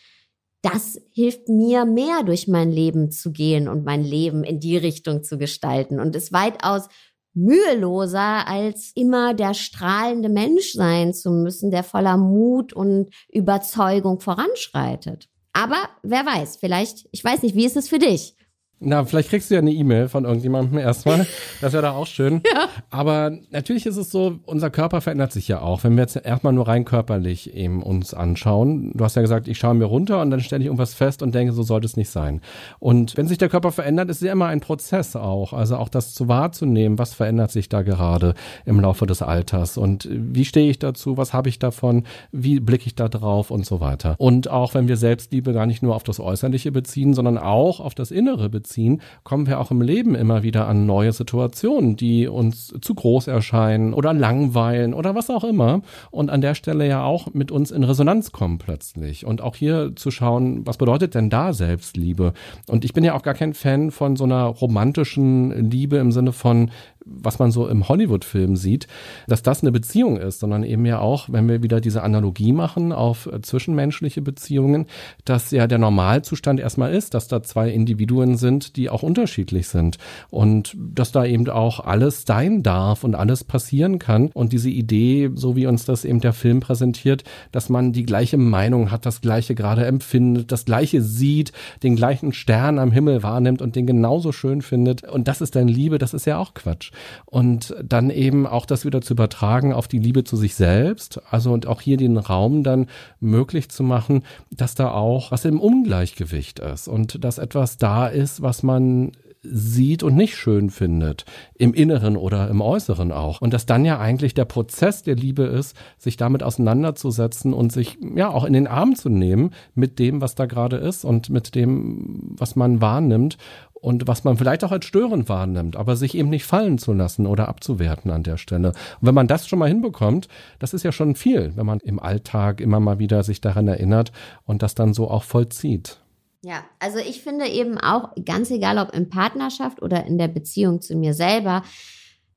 Das hilft mir mehr durch mein Leben zu gehen und mein Leben in die Richtung zu gestalten und ist weitaus müheloser, als immer der strahlende Mensch sein zu müssen, der voller Mut und Überzeugung voranschreitet. Aber wer weiß, vielleicht, ich weiß nicht, wie ist es für dich? Na, vielleicht kriegst du ja eine E-Mail von irgendjemandem erstmal. Das wäre da auch schön. Ja. Aber natürlich ist es so, unser Körper verändert sich ja auch. Wenn wir jetzt erstmal nur rein körperlich eben uns anschauen. Du hast ja gesagt, ich schaue mir runter und dann stelle ich irgendwas fest und denke, so sollte es nicht sein. Und wenn sich der Körper verändert, ist es ja immer ein Prozess auch. Also auch das zu wahrzunehmen, was verändert sich da gerade im Laufe des Alters und wie stehe ich dazu, was habe ich davon, wie blicke ich da drauf und so weiter. Und auch wenn wir Selbstliebe gar nicht nur auf das Äußerliche beziehen, sondern auch auf das Innere beziehen, beziehen, kommen wir auch im Leben immer wieder an neue Situationen, die uns zu groß erscheinen oder langweilen oder was auch immer. Und an der Stelle ja auch mit uns in Resonanz kommen plötzlich. Und auch hier zu schauen, was bedeutet denn da Selbstliebe? Und ich bin ja auch gar kein Fan von so einer romantischen Liebe im Sinne von, was man so im Hollywood-Film sieht, dass das eine Beziehung ist, sondern eben ja auch, wenn wir wieder diese Analogie machen auf äh, zwischenmenschliche Beziehungen, dass ja der Normalzustand erstmal ist, dass da zwei Individuen sind, die auch unterschiedlich sind. Und dass da eben auch alles sein darf und alles passieren kann. Und diese Idee, so wie uns das eben der Film präsentiert, dass man die gleiche Meinung hat, das gleiche gerade empfindet, das gleiche sieht, den gleichen Stern am Himmel wahrnimmt und den genauso schön findet. Und das ist dann Liebe, das ist ja auch Quatsch. Und dann eben auch das wieder zu übertragen auf die Liebe zu sich selbst. Also und auch hier den Raum dann möglich zu machen, dass da auch was im Ungleichgewicht ist und dass etwas da ist, was man sieht und nicht schön findet, im Inneren oder im Äußeren auch. Und dass dann ja eigentlich der Prozess der Liebe ist, sich damit auseinanderzusetzen und sich ja auch in den Arm zu nehmen mit dem, was da gerade ist und mit dem, was man wahrnimmt und was man vielleicht auch als störend wahrnimmt, aber sich eben nicht fallen zu lassen oder abzuwerten an der Stelle. Und wenn man das schon mal hinbekommt, das ist ja schon viel, wenn man im Alltag immer mal wieder sich daran erinnert und das dann so auch vollzieht. Ja, also ich finde eben auch, ganz egal ob in Partnerschaft oder in der Beziehung zu mir selber,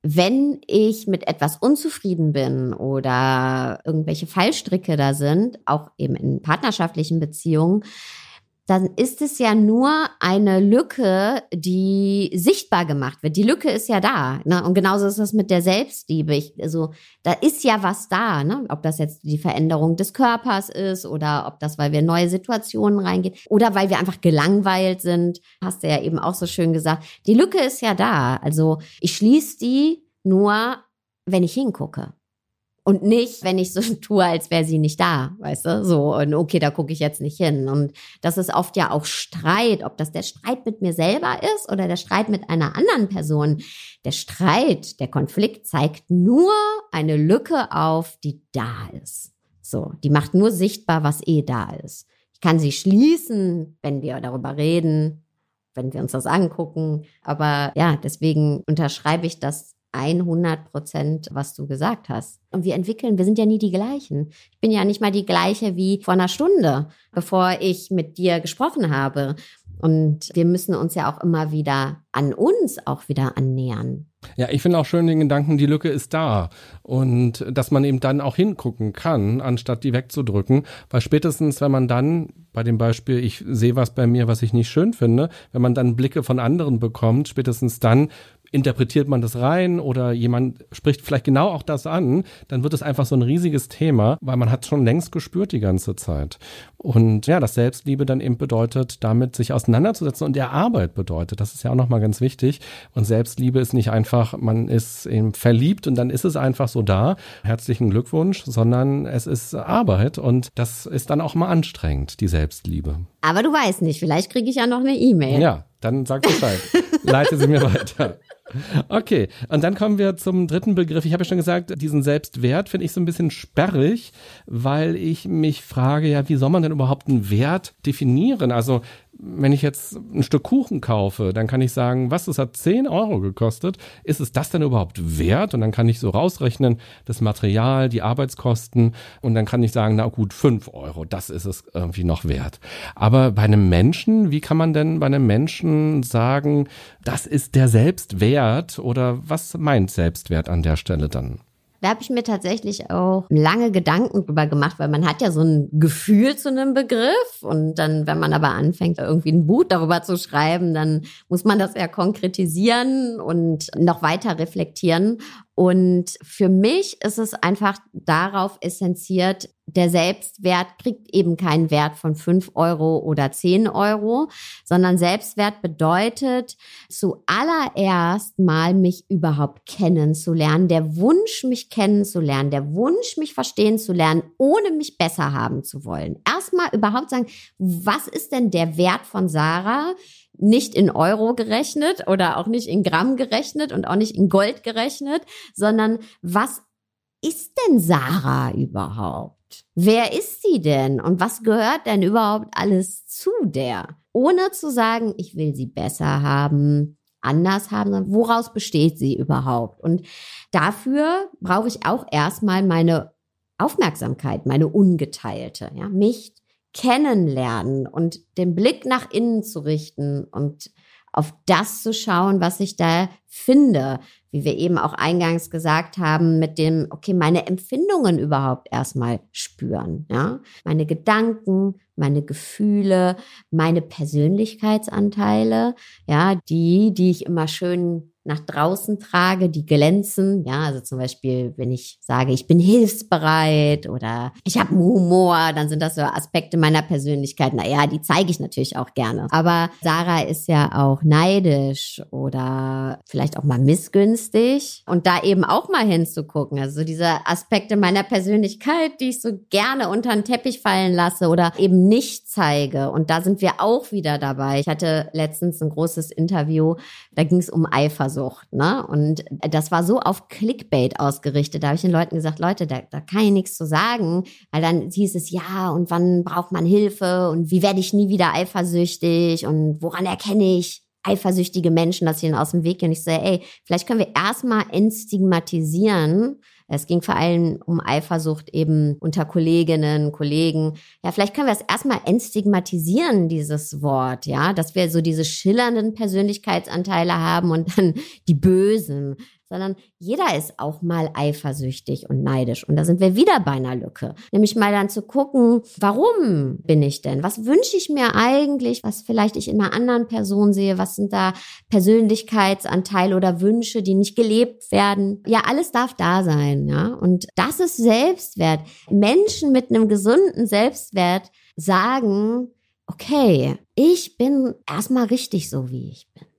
wenn ich mit etwas unzufrieden bin oder irgendwelche Fallstricke da sind, auch eben in partnerschaftlichen Beziehungen, dann ist es ja nur eine Lücke, die sichtbar gemacht wird. Die Lücke ist ja da. Ne? Und genauso ist es mit der Selbstliebe. Ich, also da ist ja was da. Ne? Ob das jetzt die Veränderung des Körpers ist oder ob das, weil wir in neue Situationen reingehen oder weil wir einfach gelangweilt sind. Hast du ja eben auch so schön gesagt. Die Lücke ist ja da. Also ich schließe die nur, wenn ich hingucke. Und nicht, wenn ich so tue, als wäre sie nicht da, weißt du? So, und okay, da gucke ich jetzt nicht hin. Und das ist oft ja auch Streit, ob das der Streit mit mir selber ist oder der Streit mit einer anderen Person. Der Streit, der Konflikt zeigt nur eine Lücke auf, die da ist. So, die macht nur sichtbar, was eh da ist. Ich kann sie schließen, wenn wir darüber reden, wenn wir uns das angucken. Aber ja, deswegen unterschreibe ich das 100 Prozent, was du gesagt hast. Und wir entwickeln, wir sind ja nie die gleichen. Ich bin ja nicht mal die gleiche wie vor einer Stunde, bevor ich mit dir gesprochen habe. Und wir müssen uns ja auch immer wieder an uns auch wieder annähern. Ja, ich finde auch schön den Gedanken, die Lücke ist da. Und dass man eben dann auch hingucken kann, anstatt die wegzudrücken. Weil spätestens, wenn man dann, bei dem Beispiel, ich sehe was bei mir, was ich nicht schön finde, wenn man dann Blicke von anderen bekommt, spätestens dann interpretiert man das rein oder jemand spricht vielleicht genau auch das an, dann wird es einfach so ein riesiges Thema, weil man hat schon längst gespürt die ganze Zeit. Und ja, das Selbstliebe dann eben bedeutet, damit sich auseinanderzusetzen und der Arbeit bedeutet. Das ist ja auch nochmal ganz wichtig. Und Selbstliebe ist nicht einfach, man ist eben verliebt und dann ist es einfach so da. Herzlichen Glückwunsch, sondern es ist Arbeit und das ist dann auch mal anstrengend, die Selbstliebe. Aber du weißt nicht, vielleicht kriege ich ja noch eine E-Mail. Ja, dann sag Bescheid. Leite sie mir weiter. Okay, und dann kommen wir zum dritten Begriff. Ich habe ja schon gesagt, diesen Selbstwert finde ich so ein bisschen sperrig, weil ich mich frage, ja, wie soll man denn überhaupt einen Wert definieren? Also wenn ich jetzt ein Stück Kuchen kaufe, dann kann ich sagen, was, das hat 10 Euro gekostet. Ist es das denn überhaupt wert? Und dann kann ich so rausrechnen, das Material, die Arbeitskosten. Und dann kann ich sagen, na gut, 5 Euro, das ist es irgendwie noch wert. Aber bei einem Menschen, wie kann man denn bei einem Menschen sagen, das ist der Selbstwert? Oder was meint Selbstwert an der Stelle dann? Da habe ich mir tatsächlich auch lange Gedanken drüber gemacht, weil man hat ja so ein Gefühl zu einem Begriff und dann, wenn man aber anfängt, irgendwie ein Buch darüber zu schreiben, dann muss man das ja konkretisieren und noch weiter reflektieren. Und für mich ist es einfach darauf essenziert, der Selbstwert kriegt eben keinen Wert von fünf Euro oder zehn Euro, sondern Selbstwert bedeutet zuallererst mal mich überhaupt kennenzulernen, der Wunsch, mich kennenzulernen, der Wunsch, mich verstehen zu lernen, ohne mich besser haben zu wollen. Erstmal überhaupt sagen, was ist denn der Wert von Sarah? nicht in Euro gerechnet oder auch nicht in Gramm gerechnet und auch nicht in Gold gerechnet, sondern was ist denn Sarah überhaupt? Wer ist sie denn und was gehört denn überhaupt alles zu der? Ohne zu sagen, ich will sie besser haben, anders haben, woraus besteht sie überhaupt? Und dafür brauche ich auch erstmal meine Aufmerksamkeit, meine ungeteilte, ja, mich kennenlernen und den Blick nach innen zu richten und auf das zu schauen, was ich da finde, wie wir eben auch eingangs gesagt haben, mit dem, okay, meine Empfindungen überhaupt erstmal spüren, ja, meine Gedanken, meine Gefühle, meine Persönlichkeitsanteile, ja, die, die ich immer schön nach draußen trage, die glänzen. Ja, also zum Beispiel, wenn ich sage, ich bin hilfsbereit oder ich habe Humor, dann sind das so Aspekte meiner Persönlichkeit. Naja, die zeige ich natürlich auch gerne. Aber Sarah ist ja auch neidisch oder vielleicht auch mal missgünstig und da eben auch mal hinzugucken. Also diese Aspekte meiner Persönlichkeit, die ich so gerne unter den Teppich fallen lasse oder eben nicht zeige. Und da sind wir auch wieder dabei. Ich hatte letztens ein großes Interview, da ging es um Eifersucht. Eifersucht, ne? Und das war so auf Clickbait ausgerichtet. Da habe ich den Leuten gesagt, Leute, da, da kann ich nichts zu sagen, weil dann hieß es ja und wann braucht man Hilfe und wie werde ich nie wieder eifersüchtig und woran erkenne ich eifersüchtige Menschen, dass sie ihnen aus dem Weg gehen. Und ich so, ey, vielleicht können wir erstmal entstigmatisieren, es ging vor allem um Eifersucht eben unter Kolleginnen, Kollegen. Ja, vielleicht können wir es erstmal entstigmatisieren, dieses Wort, ja, dass wir so diese schillernden Persönlichkeitsanteile haben und dann die bösen sondern jeder ist auch mal eifersüchtig und neidisch. Und da sind wir wieder bei einer Lücke. Nämlich mal dann zu gucken, warum bin ich denn? Was wünsche ich mir eigentlich, was vielleicht ich in einer anderen Person sehe? Was sind da Persönlichkeitsanteile oder Wünsche, die nicht gelebt werden? Ja, alles darf da sein, ja. Und das ist Selbstwert. Menschen mit einem gesunden Selbstwert sagen, okay, ich bin erstmal richtig so, wie ich bin.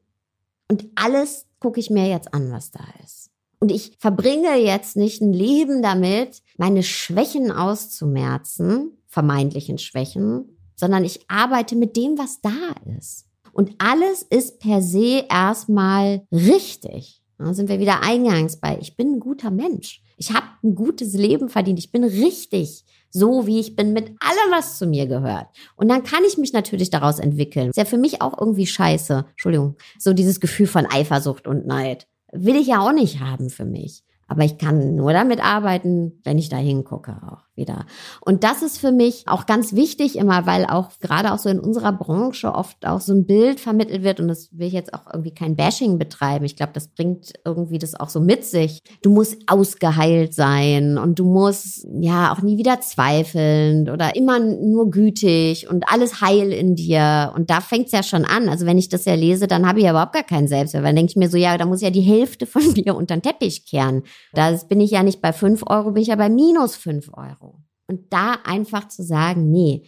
Und alles gucke ich mir jetzt an, was da ist. Und ich verbringe jetzt nicht ein Leben damit, meine Schwächen auszumerzen, vermeintlichen Schwächen, sondern ich arbeite mit dem, was da ist. Und alles ist per se erstmal richtig. Da sind wir wieder eingangs bei, ich bin ein guter Mensch. Ich habe ein gutes Leben verdient. Ich bin richtig, so wie ich bin, mit allem, was zu mir gehört. Und dann kann ich mich natürlich daraus entwickeln. Ist ja für mich auch irgendwie scheiße. Entschuldigung. So dieses Gefühl von Eifersucht und Neid. Will ich ja auch nicht haben für mich. Aber ich kann nur damit arbeiten, wenn ich da hingucke auch wieder. Und das ist für mich auch ganz wichtig immer, weil auch gerade auch so in unserer Branche oft auch so ein Bild vermittelt wird und das will ich jetzt auch irgendwie kein Bashing betreiben. Ich glaube, das bringt irgendwie das auch so mit sich. Du musst ausgeheilt sein und du musst ja auch nie wieder zweifeln oder immer nur gütig und alles heil in dir. Und da fängt es ja schon an. Also wenn ich das ja lese, dann habe ich ja überhaupt gar keinen Selbstwert. Dann denke ich mir so, ja, da muss ja die Hälfte von mir unter den Teppich kehren. Da bin ich ja nicht bei fünf Euro, bin ich ja bei minus fünf Euro. Und da einfach zu sagen, nee,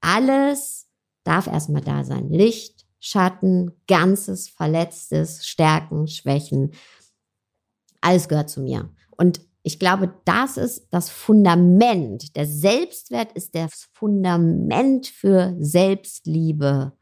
alles darf erstmal da sein. Licht, Schatten, Ganzes, Verletztes, Stärken, Schwächen. Alles gehört zu mir. Und ich glaube, das ist das Fundament. Der Selbstwert ist das Fundament für Selbstliebe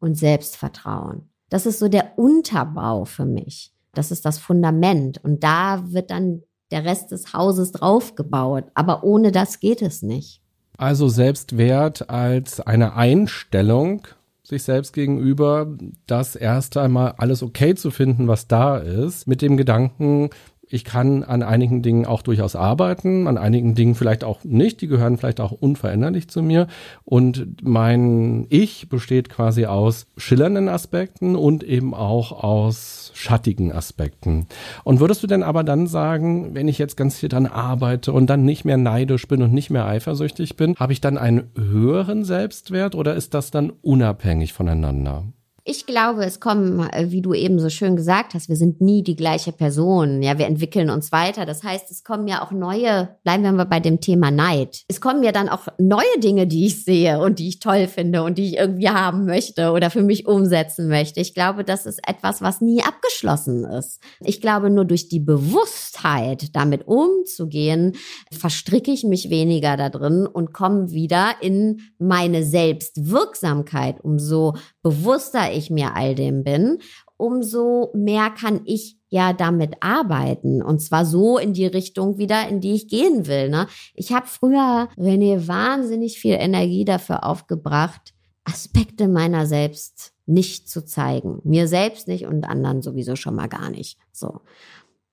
und Selbstvertrauen. Das ist so der Unterbau für mich. Das ist das Fundament. Und da wird dann der Rest des Hauses draufgebaut. Aber ohne das geht es nicht. Also Selbstwert als eine Einstellung sich selbst gegenüber, das erst einmal alles okay zu finden, was da ist, mit dem Gedanken, ich kann an einigen Dingen auch durchaus arbeiten, an einigen Dingen vielleicht auch nicht, die gehören vielleicht auch unveränderlich zu mir. Und mein Ich besteht quasi aus schillernden Aspekten und eben auch aus schattigen Aspekten. Und würdest du denn aber dann sagen, wenn ich jetzt ganz viel dran arbeite und dann nicht mehr neidisch bin und nicht mehr eifersüchtig bin, habe ich dann einen höheren Selbstwert oder ist das dann unabhängig voneinander? Ich glaube, es kommen, äh, wie du eben so schön gesagt hast, wir sind nie die gleiche Person. Ja, wir entwickeln uns weiter. Das heißt, es kommen ja auch neue, bleiben wir mal bei dem Thema Neid. Es kommen ja dann auch neue Dinge, die ich sehe und die ich toll finde und die ich irgendwie haben möchte oder für mich umsetzen möchte. Ich glaube, das ist etwas, was nie abgeschlossen ist. Ich glaube, nur durch die Bewusstheit, damit umzugehen, verstricke ich mich weniger da drin und komme wieder in meine Selbstwirksamkeit. Umso bewusster ich mir all dem bin, umso mehr kann ich ja damit arbeiten. Und zwar so in die Richtung wieder, in die ich gehen will. Ne? Ich habe früher, René, wahnsinnig viel Energie dafür aufgebracht, Aspekte meiner selbst nicht zu zeigen. Mir selbst nicht und anderen sowieso schon mal gar nicht. So.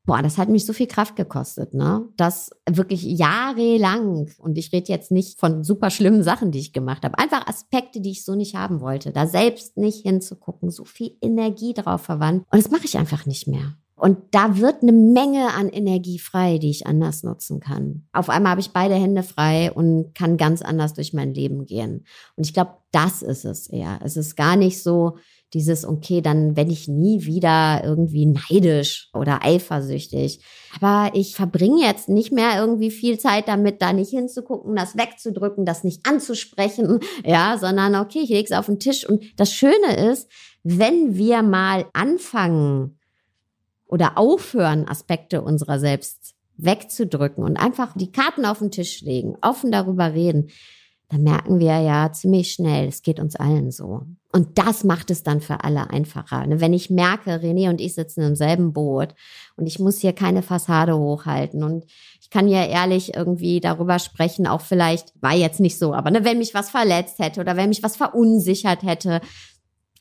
Boah, das hat mich so viel Kraft gekostet, ne? Das wirklich jahrelang, und ich rede jetzt nicht von super schlimmen Sachen, die ich gemacht habe, einfach Aspekte, die ich so nicht haben wollte, da selbst nicht hinzugucken, so viel Energie drauf verwandt. Und das mache ich einfach nicht mehr. Und da wird eine Menge an Energie frei, die ich anders nutzen kann. Auf einmal habe ich beide Hände frei und kann ganz anders durch mein Leben gehen. Und ich glaube, das ist es eher. Es ist gar nicht so dieses, okay, dann wenn ich nie wieder irgendwie neidisch oder eifersüchtig. Aber ich verbringe jetzt nicht mehr irgendwie viel Zeit damit, da nicht hinzugucken, das wegzudrücken, das nicht anzusprechen, ja, sondern okay, ich lege es auf den Tisch. Und das Schöne ist, wenn wir mal anfangen, oder aufhören, Aspekte unserer selbst wegzudrücken und einfach die Karten auf den Tisch legen, offen darüber reden, dann merken wir ja ziemlich schnell, es geht uns allen so. Und das macht es dann für alle einfacher. Ne, wenn ich merke, René und ich sitzen im selben Boot und ich muss hier keine Fassade hochhalten und ich kann ja ehrlich irgendwie darüber sprechen, auch vielleicht war jetzt nicht so, aber ne, wenn mich was verletzt hätte oder wenn mich was verunsichert hätte,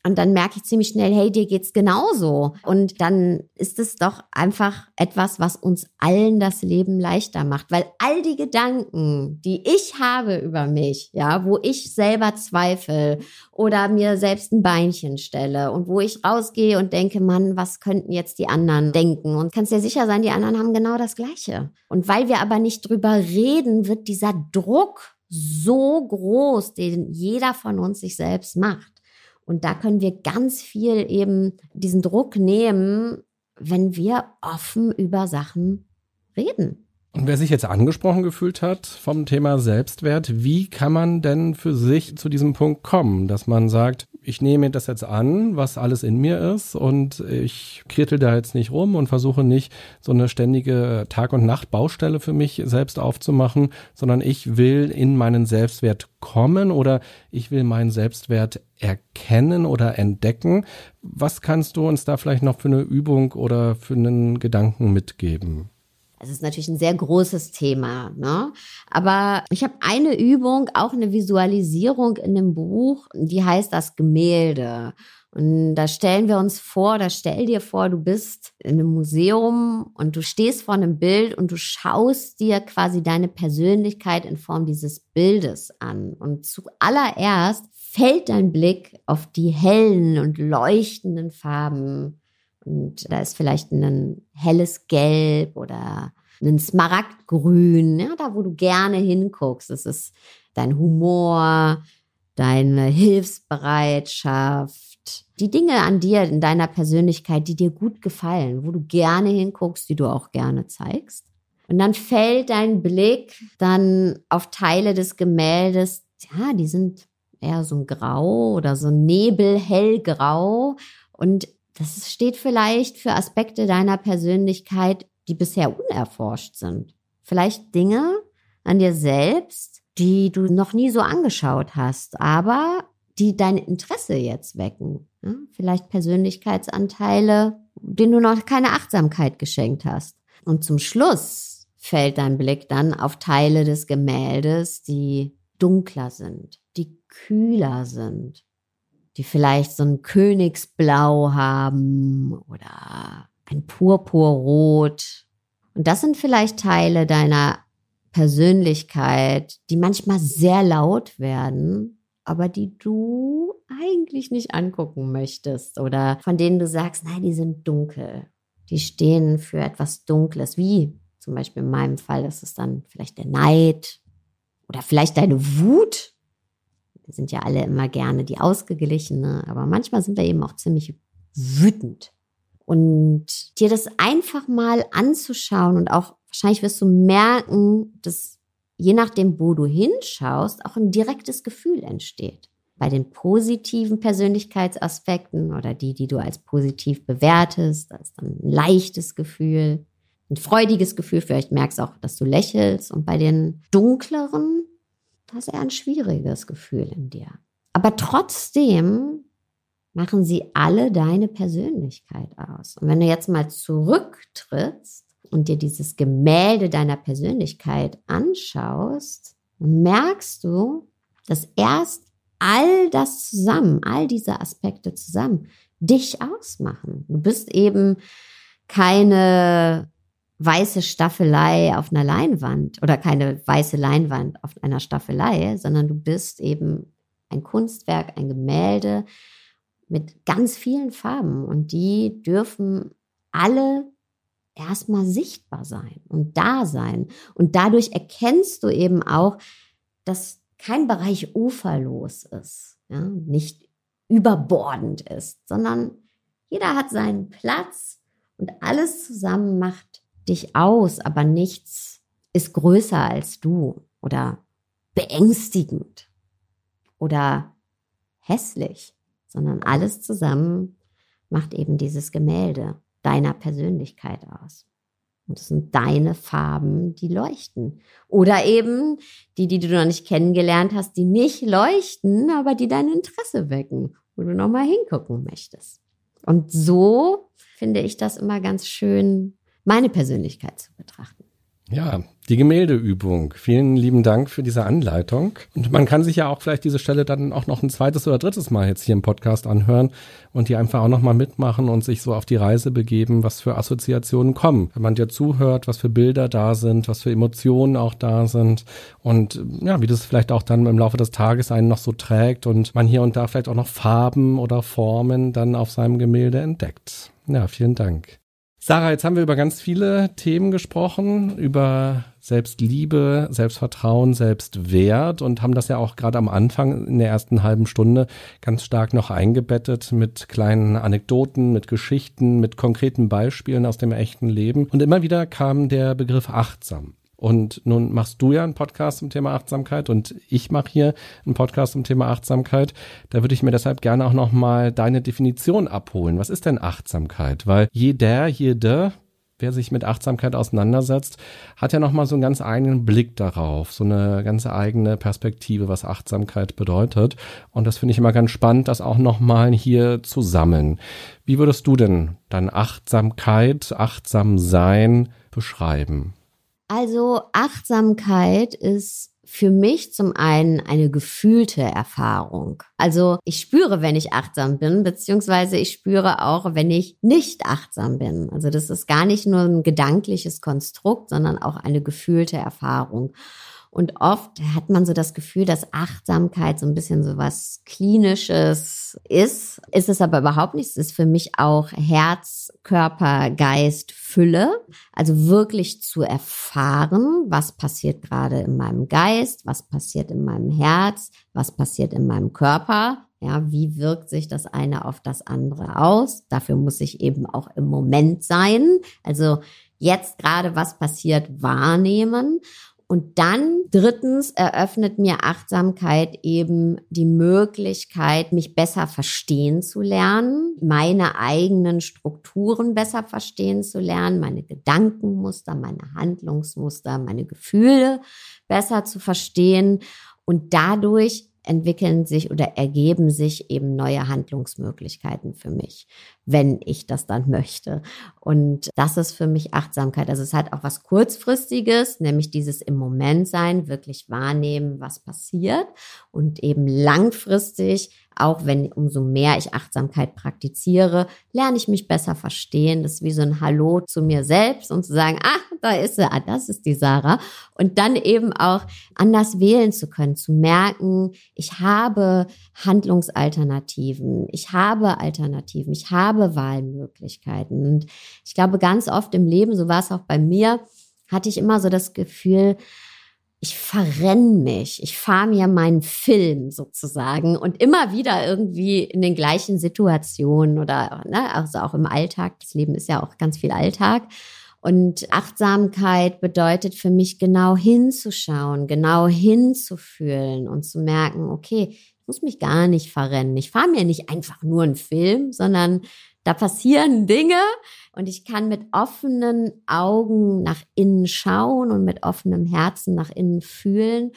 und dann merke ich ziemlich schnell, hey, dir geht's genauso. Und dann ist es doch einfach etwas, was uns allen das Leben leichter macht, weil all die Gedanken, die ich habe über mich, ja, wo ich selber zweifle oder mir selbst ein Beinchen stelle und wo ich rausgehe und denke, Mann, was könnten jetzt die anderen denken? Und kannst dir sicher sein, die anderen haben genau das Gleiche. Und weil wir aber nicht drüber reden, wird dieser Druck so groß, den jeder von uns sich selbst macht. Und da können wir ganz viel eben diesen Druck nehmen, wenn wir offen über Sachen reden. Und wer sich jetzt angesprochen gefühlt hat vom Thema Selbstwert, wie kann man denn für sich zu diesem Punkt kommen, dass man sagt, ich nehme das jetzt an, was alles in mir ist und ich kirtel da jetzt nicht rum und versuche nicht so eine ständige Tag- und Nacht-Baustelle für mich selbst aufzumachen, sondern ich will in meinen Selbstwert kommen oder ich will meinen Selbstwert erkennen oder entdecken. Was kannst du uns da vielleicht noch für eine Übung oder für einen Gedanken mitgeben? Es ist natürlich ein sehr großes Thema, ne? Aber ich habe eine Übung, auch eine Visualisierung in dem Buch, die heißt das Gemälde. Und da stellen wir uns vor, da stell dir vor, du bist in einem Museum und du stehst vor einem Bild und du schaust dir quasi deine Persönlichkeit in Form dieses Bildes an. Und zuallererst fällt dein Blick auf die hellen und leuchtenden Farben und da ist vielleicht ein helles Gelb oder ein Smaragdgrün, ja, da wo du gerne hinguckst. Das ist dein Humor, deine Hilfsbereitschaft, die Dinge an dir, in deiner Persönlichkeit, die dir gut gefallen, wo du gerne hinguckst, die du auch gerne zeigst. Und dann fällt dein Blick dann auf Teile des Gemäldes, ja, die sind eher so ein Grau oder so nebelhellgrau. Und das steht vielleicht für Aspekte deiner Persönlichkeit, die bisher unerforscht sind. Vielleicht Dinge an dir selbst, die du noch nie so angeschaut hast, aber die dein Interesse jetzt wecken. Ja, vielleicht Persönlichkeitsanteile, denen du noch keine Achtsamkeit geschenkt hast. Und zum Schluss fällt dein Blick dann auf Teile des Gemäldes, die dunkler sind, die kühler sind, die vielleicht so ein Königsblau haben oder ein Purpurrot. Und das sind vielleicht Teile deiner Persönlichkeit, die manchmal sehr laut werden, aber die du eigentlich nicht angucken möchtest oder von denen du sagst, nein, die sind dunkel. Die stehen für etwas Dunkles, wie zum Beispiel in meinem Fall ist es dann vielleicht der Neid oder vielleicht deine Wut wir sind ja alle immer gerne die Ausgeglichene, aber manchmal sind wir eben auch ziemlich wütend. Und dir das einfach mal anzuschauen und auch wahrscheinlich wirst du merken, dass je nachdem, wo du hinschaust, auch ein direktes Gefühl entsteht. Bei den positiven Persönlichkeitsaspekten oder die, die du als positiv bewertest, da ist dann ein leichtes Gefühl, ein freudiges Gefühl. Vielleicht merkst du auch, dass du lächelst. Und bei den dunkleren da ist eher ein schwieriges Gefühl in dir. Aber trotzdem machen sie alle deine Persönlichkeit aus. Und wenn du jetzt mal zurücktrittst und dir dieses Gemälde deiner Persönlichkeit anschaust, merkst du, dass erst all das zusammen, all diese Aspekte zusammen dich ausmachen. Du bist eben keine weiße Staffelei auf einer Leinwand oder keine weiße Leinwand auf einer Staffelei, sondern du bist eben ein Kunstwerk, ein Gemälde mit ganz vielen Farben und die dürfen alle erstmal sichtbar sein und da sein. Und dadurch erkennst du eben auch, dass kein Bereich uferlos ist, ja, nicht überbordend ist, sondern jeder hat seinen Platz und alles zusammen macht dich aus, aber nichts ist größer als du oder beängstigend oder hässlich, sondern alles zusammen macht eben dieses Gemälde deiner Persönlichkeit aus. Und es sind deine Farben, die leuchten. Oder eben die, die du noch nicht kennengelernt hast, die nicht leuchten, aber die dein Interesse wecken, wo du nochmal hingucken möchtest. Und so finde ich das immer ganz schön, meine Persönlichkeit zu betrachten. Ja, die Gemäldeübung. Vielen lieben Dank für diese Anleitung. Und man kann sich ja auch vielleicht diese Stelle dann auch noch ein zweites oder drittes Mal jetzt hier im Podcast anhören und die einfach auch nochmal mitmachen und sich so auf die Reise begeben, was für Assoziationen kommen. Wenn man dir zuhört, was für Bilder da sind, was für Emotionen auch da sind und ja, wie das vielleicht auch dann im Laufe des Tages einen noch so trägt und man hier und da vielleicht auch noch Farben oder Formen dann auf seinem Gemälde entdeckt. Ja, vielen Dank. Sarah, jetzt haben wir über ganz viele Themen gesprochen, über Selbstliebe, Selbstvertrauen, Selbstwert und haben das ja auch gerade am Anfang in der ersten halben Stunde ganz stark noch eingebettet mit kleinen Anekdoten, mit Geschichten, mit konkreten Beispielen aus dem echten Leben. Und immer wieder kam der Begriff achtsam. Und nun machst du ja einen Podcast zum Thema Achtsamkeit und ich mache hier einen Podcast zum Thema Achtsamkeit. Da würde ich mir deshalb gerne auch nochmal deine Definition abholen. Was ist denn Achtsamkeit? Weil jeder, jede, wer sich mit Achtsamkeit auseinandersetzt, hat ja nochmal so einen ganz eigenen Blick darauf, so eine ganz eigene Perspektive, was Achtsamkeit bedeutet. Und das finde ich immer ganz spannend, das auch nochmal hier zu sammeln. Wie würdest du denn dann Achtsamkeit, achtsam sein beschreiben? Also Achtsamkeit ist für mich zum einen eine gefühlte Erfahrung. Also ich spüre, wenn ich achtsam bin, beziehungsweise ich spüre auch, wenn ich nicht achtsam bin. Also das ist gar nicht nur ein gedankliches Konstrukt, sondern auch eine gefühlte Erfahrung. Und oft hat man so das Gefühl, dass Achtsamkeit so ein bisschen so was Klinisches ist. Ist es aber überhaupt nicht. Es ist für mich auch Herz, Körper, Geist, Fülle. Also wirklich zu erfahren, was passiert gerade in meinem Geist, was passiert in meinem Herz, was passiert in meinem Körper. Ja, wie wirkt sich das eine auf das andere aus? Dafür muss ich eben auch im Moment sein. Also jetzt gerade was passiert wahrnehmen und dann drittens eröffnet mir Achtsamkeit eben die Möglichkeit, mich besser verstehen zu lernen, meine eigenen Strukturen besser verstehen zu lernen, meine Gedankenmuster, meine Handlungsmuster, meine Gefühle besser zu verstehen. Und dadurch entwickeln sich oder ergeben sich eben neue Handlungsmöglichkeiten für mich, wenn ich das dann möchte. Und das ist für mich Achtsamkeit. Also es hat auch was kurzfristiges, nämlich dieses im Moment sein, wirklich wahrnehmen, was passiert und eben langfristig auch wenn umso mehr ich Achtsamkeit praktiziere, lerne ich mich besser verstehen. Das ist wie so ein Hallo zu mir selbst und zu sagen, ah, da ist sie, ah, das ist die Sarah. Und dann eben auch anders wählen zu können, zu merken, ich habe Handlungsalternativen, ich habe Alternativen, ich habe Wahlmöglichkeiten. Und ich glaube, ganz oft im Leben, so war es auch bei mir, hatte ich immer so das Gefühl, ich verrenn mich, ich fahre mir meinen Film sozusagen und immer wieder irgendwie in den gleichen Situationen oder ne, also auch im Alltag. Das Leben ist ja auch ganz viel Alltag. Und Achtsamkeit bedeutet für mich genau hinzuschauen, genau hinzufühlen und zu merken, okay, ich muss mich gar nicht verrennen. Ich fahre mir nicht einfach nur einen Film, sondern da passieren Dinge und ich kann mit offenen Augen nach innen schauen und mit offenem Herzen nach innen fühlen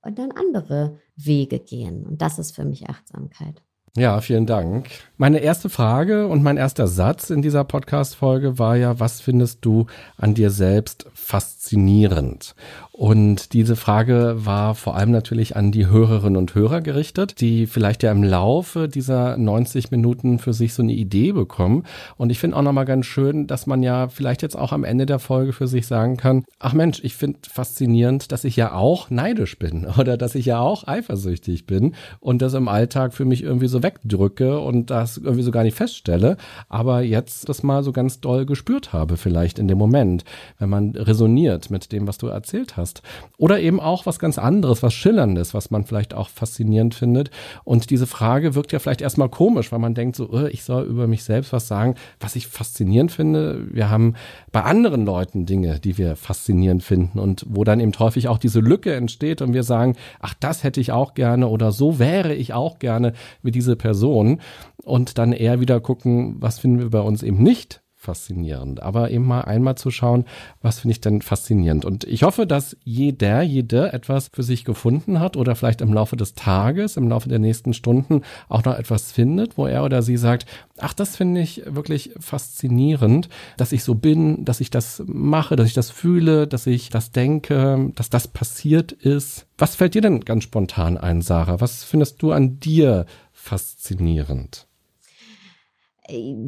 und dann andere Wege gehen. Und das ist für mich Achtsamkeit. Ja, vielen Dank. Meine erste Frage und mein erster Satz in dieser Podcast-Folge war ja, was findest du an dir selbst faszinierend? Und diese Frage war vor allem natürlich an die Hörerinnen und Hörer gerichtet, die vielleicht ja im Laufe dieser 90 Minuten für sich so eine Idee bekommen. Und ich finde auch nochmal ganz schön, dass man ja vielleicht jetzt auch am Ende der Folge für sich sagen kann, ach Mensch, ich finde faszinierend, dass ich ja auch neidisch bin oder dass ich ja auch eifersüchtig bin und das im Alltag für mich irgendwie so wegdrücke und das irgendwie so gar nicht feststelle, aber jetzt das mal so ganz doll gespürt habe vielleicht in dem Moment, wenn man resoniert mit dem, was du erzählt hast. Oder eben auch was ganz anderes, was Schillerndes, was man vielleicht auch faszinierend findet. Und diese Frage wirkt ja vielleicht erstmal komisch, weil man denkt so, oh, ich soll über mich selbst was sagen, was ich faszinierend finde. Wir haben bei anderen Leuten Dinge, die wir faszinierend finden und wo dann eben häufig auch diese Lücke entsteht und wir sagen, ach, das hätte ich auch gerne oder so wäre ich auch gerne wie diese Person und dann eher wieder gucken, was finden wir bei uns eben nicht faszinierend. Aber eben mal einmal zu schauen, was finde ich denn faszinierend. Und ich hoffe, dass jeder, jede etwas für sich gefunden hat oder vielleicht im Laufe des Tages, im Laufe der nächsten Stunden auch noch etwas findet, wo er oder sie sagt, ach, das finde ich wirklich faszinierend, dass ich so bin, dass ich das mache, dass ich das fühle, dass ich das denke, dass das passiert ist. Was fällt dir denn ganz spontan ein, Sarah? Was findest du an dir faszinierend?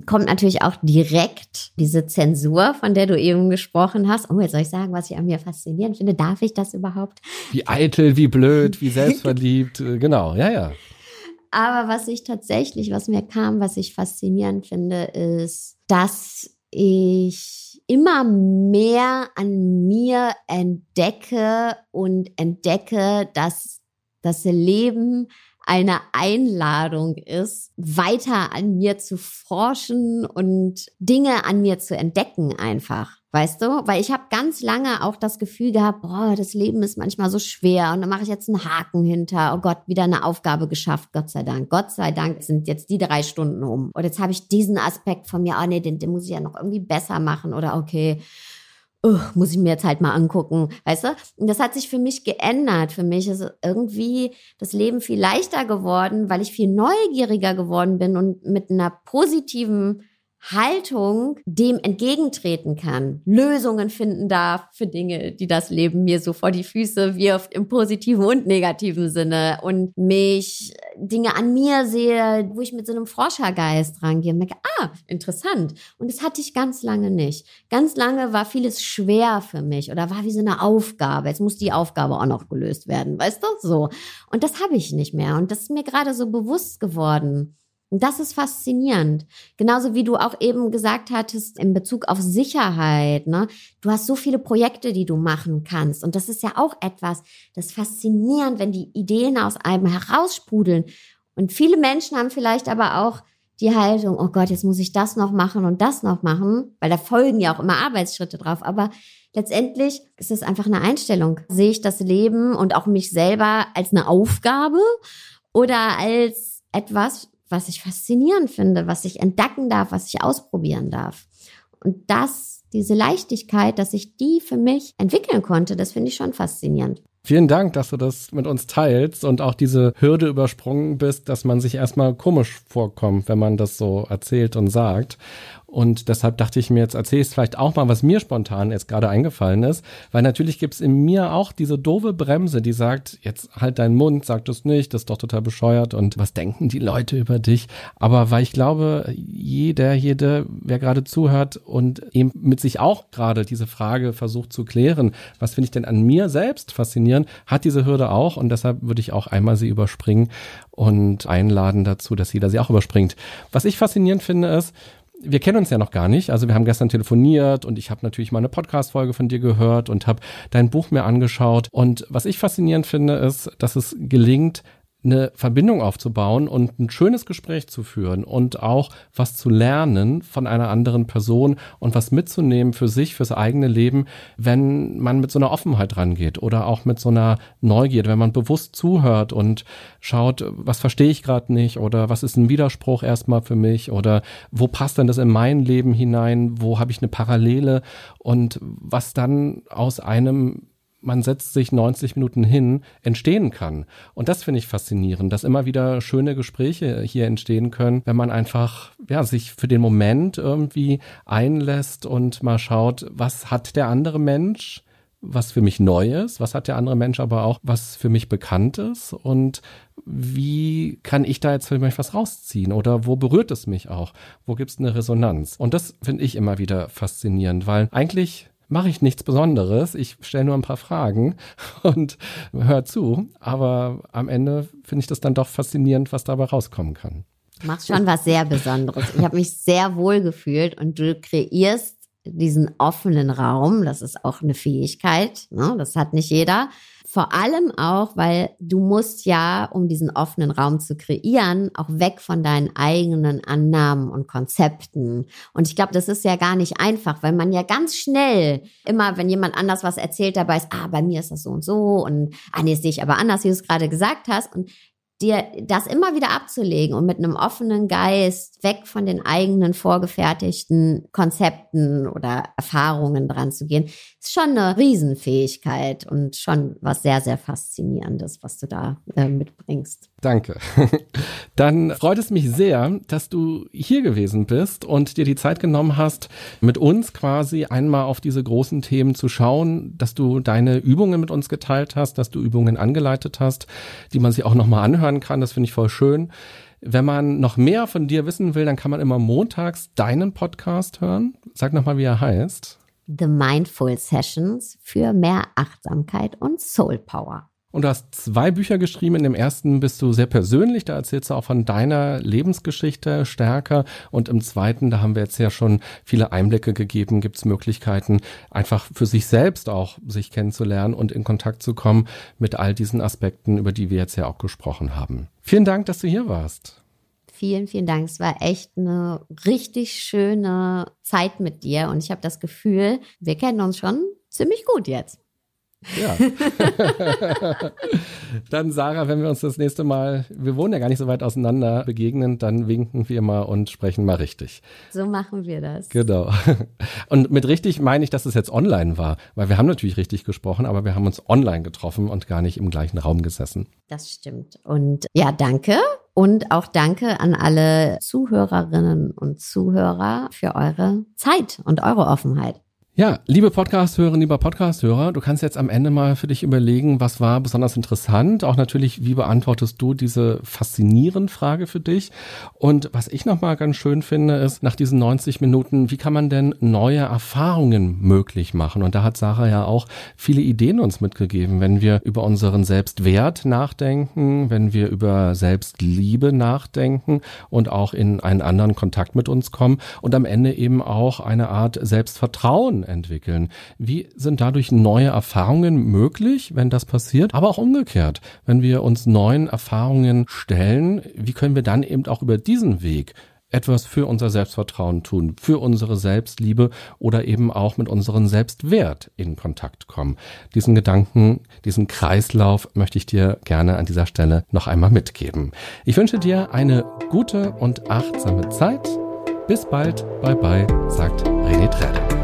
kommt natürlich auch direkt diese Zensur, von der du eben gesprochen hast. Oh, jetzt soll ich sagen, was ich an mir faszinierend finde. Darf ich das überhaupt? Wie eitel, wie blöd, wie selbstverliebt. Genau, ja, ja. Aber was ich tatsächlich, was mir kam, was ich faszinierend finde, ist, dass ich immer mehr an mir entdecke und entdecke, dass das Leben eine Einladung ist, weiter an mir zu forschen und Dinge an mir zu entdecken einfach. Weißt du? Weil ich habe ganz lange auch das Gefühl gehabt, boah, das Leben ist manchmal so schwer und dann mache ich jetzt einen Haken hinter. Oh Gott, wieder eine Aufgabe geschafft, Gott sei Dank. Gott sei Dank sind jetzt die drei Stunden um. Und jetzt habe ich diesen Aspekt von mir, oh nee, den, den muss ich ja noch irgendwie besser machen oder okay, uh, muss ich mir jetzt halt mal angucken, weißt du? Und das hat sich für mich geändert. Für mich ist irgendwie das Leben viel leichter geworden, weil ich viel neugieriger geworden bin und mit einer positiven Haltung dem entgegentreten kann, Lösungen finden darf für Dinge, die das Leben mir so vor die Füße wirft, im positiven und negativen Sinne und mich Dinge an mir sehe, wo ich mit so einem Forschergeist rangehe und merke, ah, interessant. Und das hatte ich ganz lange nicht. Ganz lange war vieles schwer für mich oder war wie so eine Aufgabe. Jetzt muss die Aufgabe auch noch gelöst werden, weißt du? So. Und das habe ich nicht mehr. Und das ist mir gerade so bewusst geworden. Und das ist faszinierend. Genauso wie du auch eben gesagt hattest in Bezug auf Sicherheit. Ne? Du hast so viele Projekte, die du machen kannst. Und das ist ja auch etwas, das ist faszinierend, wenn die Ideen aus einem heraussprudeln. Und viele Menschen haben vielleicht aber auch die Haltung, oh Gott, jetzt muss ich das noch machen und das noch machen, weil da folgen ja auch immer Arbeitsschritte drauf. Aber letztendlich ist es einfach eine Einstellung. Sehe ich das Leben und auch mich selber als eine Aufgabe oder als etwas, was ich faszinierend finde, was ich entdecken darf, was ich ausprobieren darf. Und das, diese Leichtigkeit, dass ich die für mich entwickeln konnte, das finde ich schon faszinierend. Vielen Dank, dass du das mit uns teilst und auch diese Hürde übersprungen bist, dass man sich erstmal komisch vorkommt, wenn man das so erzählt und sagt. Und deshalb dachte ich mir, jetzt erzähle ich vielleicht auch mal, was mir spontan jetzt gerade eingefallen ist. Weil natürlich gibt's in mir auch diese doofe Bremse, die sagt, jetzt halt deinen Mund, sag das nicht, das ist doch total bescheuert und was denken die Leute über dich? Aber weil ich glaube, jeder, jede, wer gerade zuhört und eben mit sich auch gerade diese Frage versucht zu klären, was finde ich denn an mir selbst faszinierend, hat diese Hürde auch und deshalb würde ich auch einmal sie überspringen und einladen dazu, dass jeder sie auch überspringt. Was ich faszinierend finde, ist, wir kennen uns ja noch gar nicht. Also wir haben gestern telefoniert und ich habe natürlich mal eine Podcast-Folge von dir gehört und habe dein Buch mir angeschaut. Und was ich faszinierend finde, ist, dass es gelingt, eine Verbindung aufzubauen und ein schönes Gespräch zu führen und auch was zu lernen von einer anderen Person und was mitzunehmen für sich, fürs eigene Leben, wenn man mit so einer Offenheit rangeht oder auch mit so einer Neugierde, wenn man bewusst zuhört und schaut, was verstehe ich gerade nicht oder was ist ein Widerspruch erstmal für mich oder wo passt denn das in mein Leben hinein, wo habe ich eine Parallele und was dann aus einem man setzt sich 90 Minuten hin, entstehen kann. Und das finde ich faszinierend, dass immer wieder schöne Gespräche hier entstehen können, wenn man einfach, ja, sich für den Moment irgendwie einlässt und mal schaut, was hat der andere Mensch? was für mich neu ist, was hat der andere Mensch aber auch, was für mich bekannt ist und wie kann ich da jetzt für mich was rausziehen oder wo berührt es mich auch, wo gibt es eine Resonanz und das finde ich immer wieder faszinierend, weil eigentlich mache ich nichts Besonderes. Ich stelle nur ein paar Fragen und höre zu. Aber am Ende finde ich das dann doch faszinierend, was dabei rauskommen kann. Du machst schon was sehr Besonderes. Ich habe mich sehr wohl gefühlt und du kreierst diesen offenen Raum. Das ist auch eine Fähigkeit. Ne? Das hat nicht jeder. Vor allem auch, weil du musst ja, um diesen offenen Raum zu kreieren, auch weg von deinen eigenen Annahmen und Konzepten. Und ich glaube, das ist ja gar nicht einfach, weil man ja ganz schnell immer, wenn jemand anders was erzählt, dabei ist, ah, bei mir ist das so und so und ah, nee, sehe ich aber anders, wie du es gerade gesagt hast. Und dir das immer wieder abzulegen und mit einem offenen Geist weg von den eigenen vorgefertigten Konzepten oder Erfahrungen dran zu gehen, ist schon eine Riesenfähigkeit und schon was sehr, sehr Faszinierendes, was du da äh, mitbringst. Danke. Dann freut es mich sehr, dass du hier gewesen bist und dir die Zeit genommen hast, mit uns quasi einmal auf diese großen Themen zu schauen, dass du deine Übungen mit uns geteilt hast, dass du Übungen angeleitet hast, die man sich auch nochmal anhören kann. Das finde ich voll schön. Wenn man noch mehr von dir wissen will, dann kann man immer montags deinen Podcast hören. Sag nochmal, wie er heißt. The Mindful Sessions für mehr Achtsamkeit und Soul Power. Und du hast zwei Bücher geschrieben. In dem ersten bist du sehr persönlich, da erzählst du auch von deiner Lebensgeschichte stärker. Und im zweiten, da haben wir jetzt ja schon viele Einblicke gegeben, gibt es Möglichkeiten, einfach für sich selbst auch sich kennenzulernen und in Kontakt zu kommen mit all diesen Aspekten, über die wir jetzt ja auch gesprochen haben. Vielen Dank, dass du hier warst. Vielen, vielen Dank. Es war echt eine richtig schöne Zeit mit dir und ich habe das Gefühl, wir kennen uns schon ziemlich gut jetzt. Ja. dann Sarah, wenn wir uns das nächste Mal, wir wohnen ja gar nicht so weit auseinander, begegnen, dann winken wir mal und sprechen mal richtig. So machen wir das. Genau. Und mit richtig meine ich, dass es jetzt online war, weil wir haben natürlich richtig gesprochen, aber wir haben uns online getroffen und gar nicht im gleichen Raum gesessen. Das stimmt. Und ja, danke. Und auch danke an alle Zuhörerinnen und Zuhörer für eure Zeit und eure Offenheit. Ja, liebe Podcast-Hörer, lieber Podcast-Hörer, du kannst jetzt am Ende mal für dich überlegen, was war besonders interessant. Auch natürlich, wie beantwortest du diese faszinierende Frage für dich? Und was ich nochmal ganz schön finde, ist, nach diesen 90 Minuten, wie kann man denn neue Erfahrungen möglich machen? Und da hat Sarah ja auch viele Ideen uns mitgegeben, wenn wir über unseren Selbstwert nachdenken, wenn wir über Selbstliebe nachdenken und auch in einen anderen Kontakt mit uns kommen und am Ende eben auch eine Art Selbstvertrauen entwickeln. Wie sind dadurch neue Erfahrungen möglich, wenn das passiert? Aber auch umgekehrt, wenn wir uns neuen Erfahrungen stellen, wie können wir dann eben auch über diesen Weg etwas für unser Selbstvertrauen tun, für unsere Selbstliebe oder eben auch mit unserem Selbstwert in Kontakt kommen. Diesen Gedanken, diesen Kreislauf möchte ich dir gerne an dieser Stelle noch einmal mitgeben. Ich wünsche dir eine gute und achtsame Zeit. Bis bald, bye bye, sagt René Träder.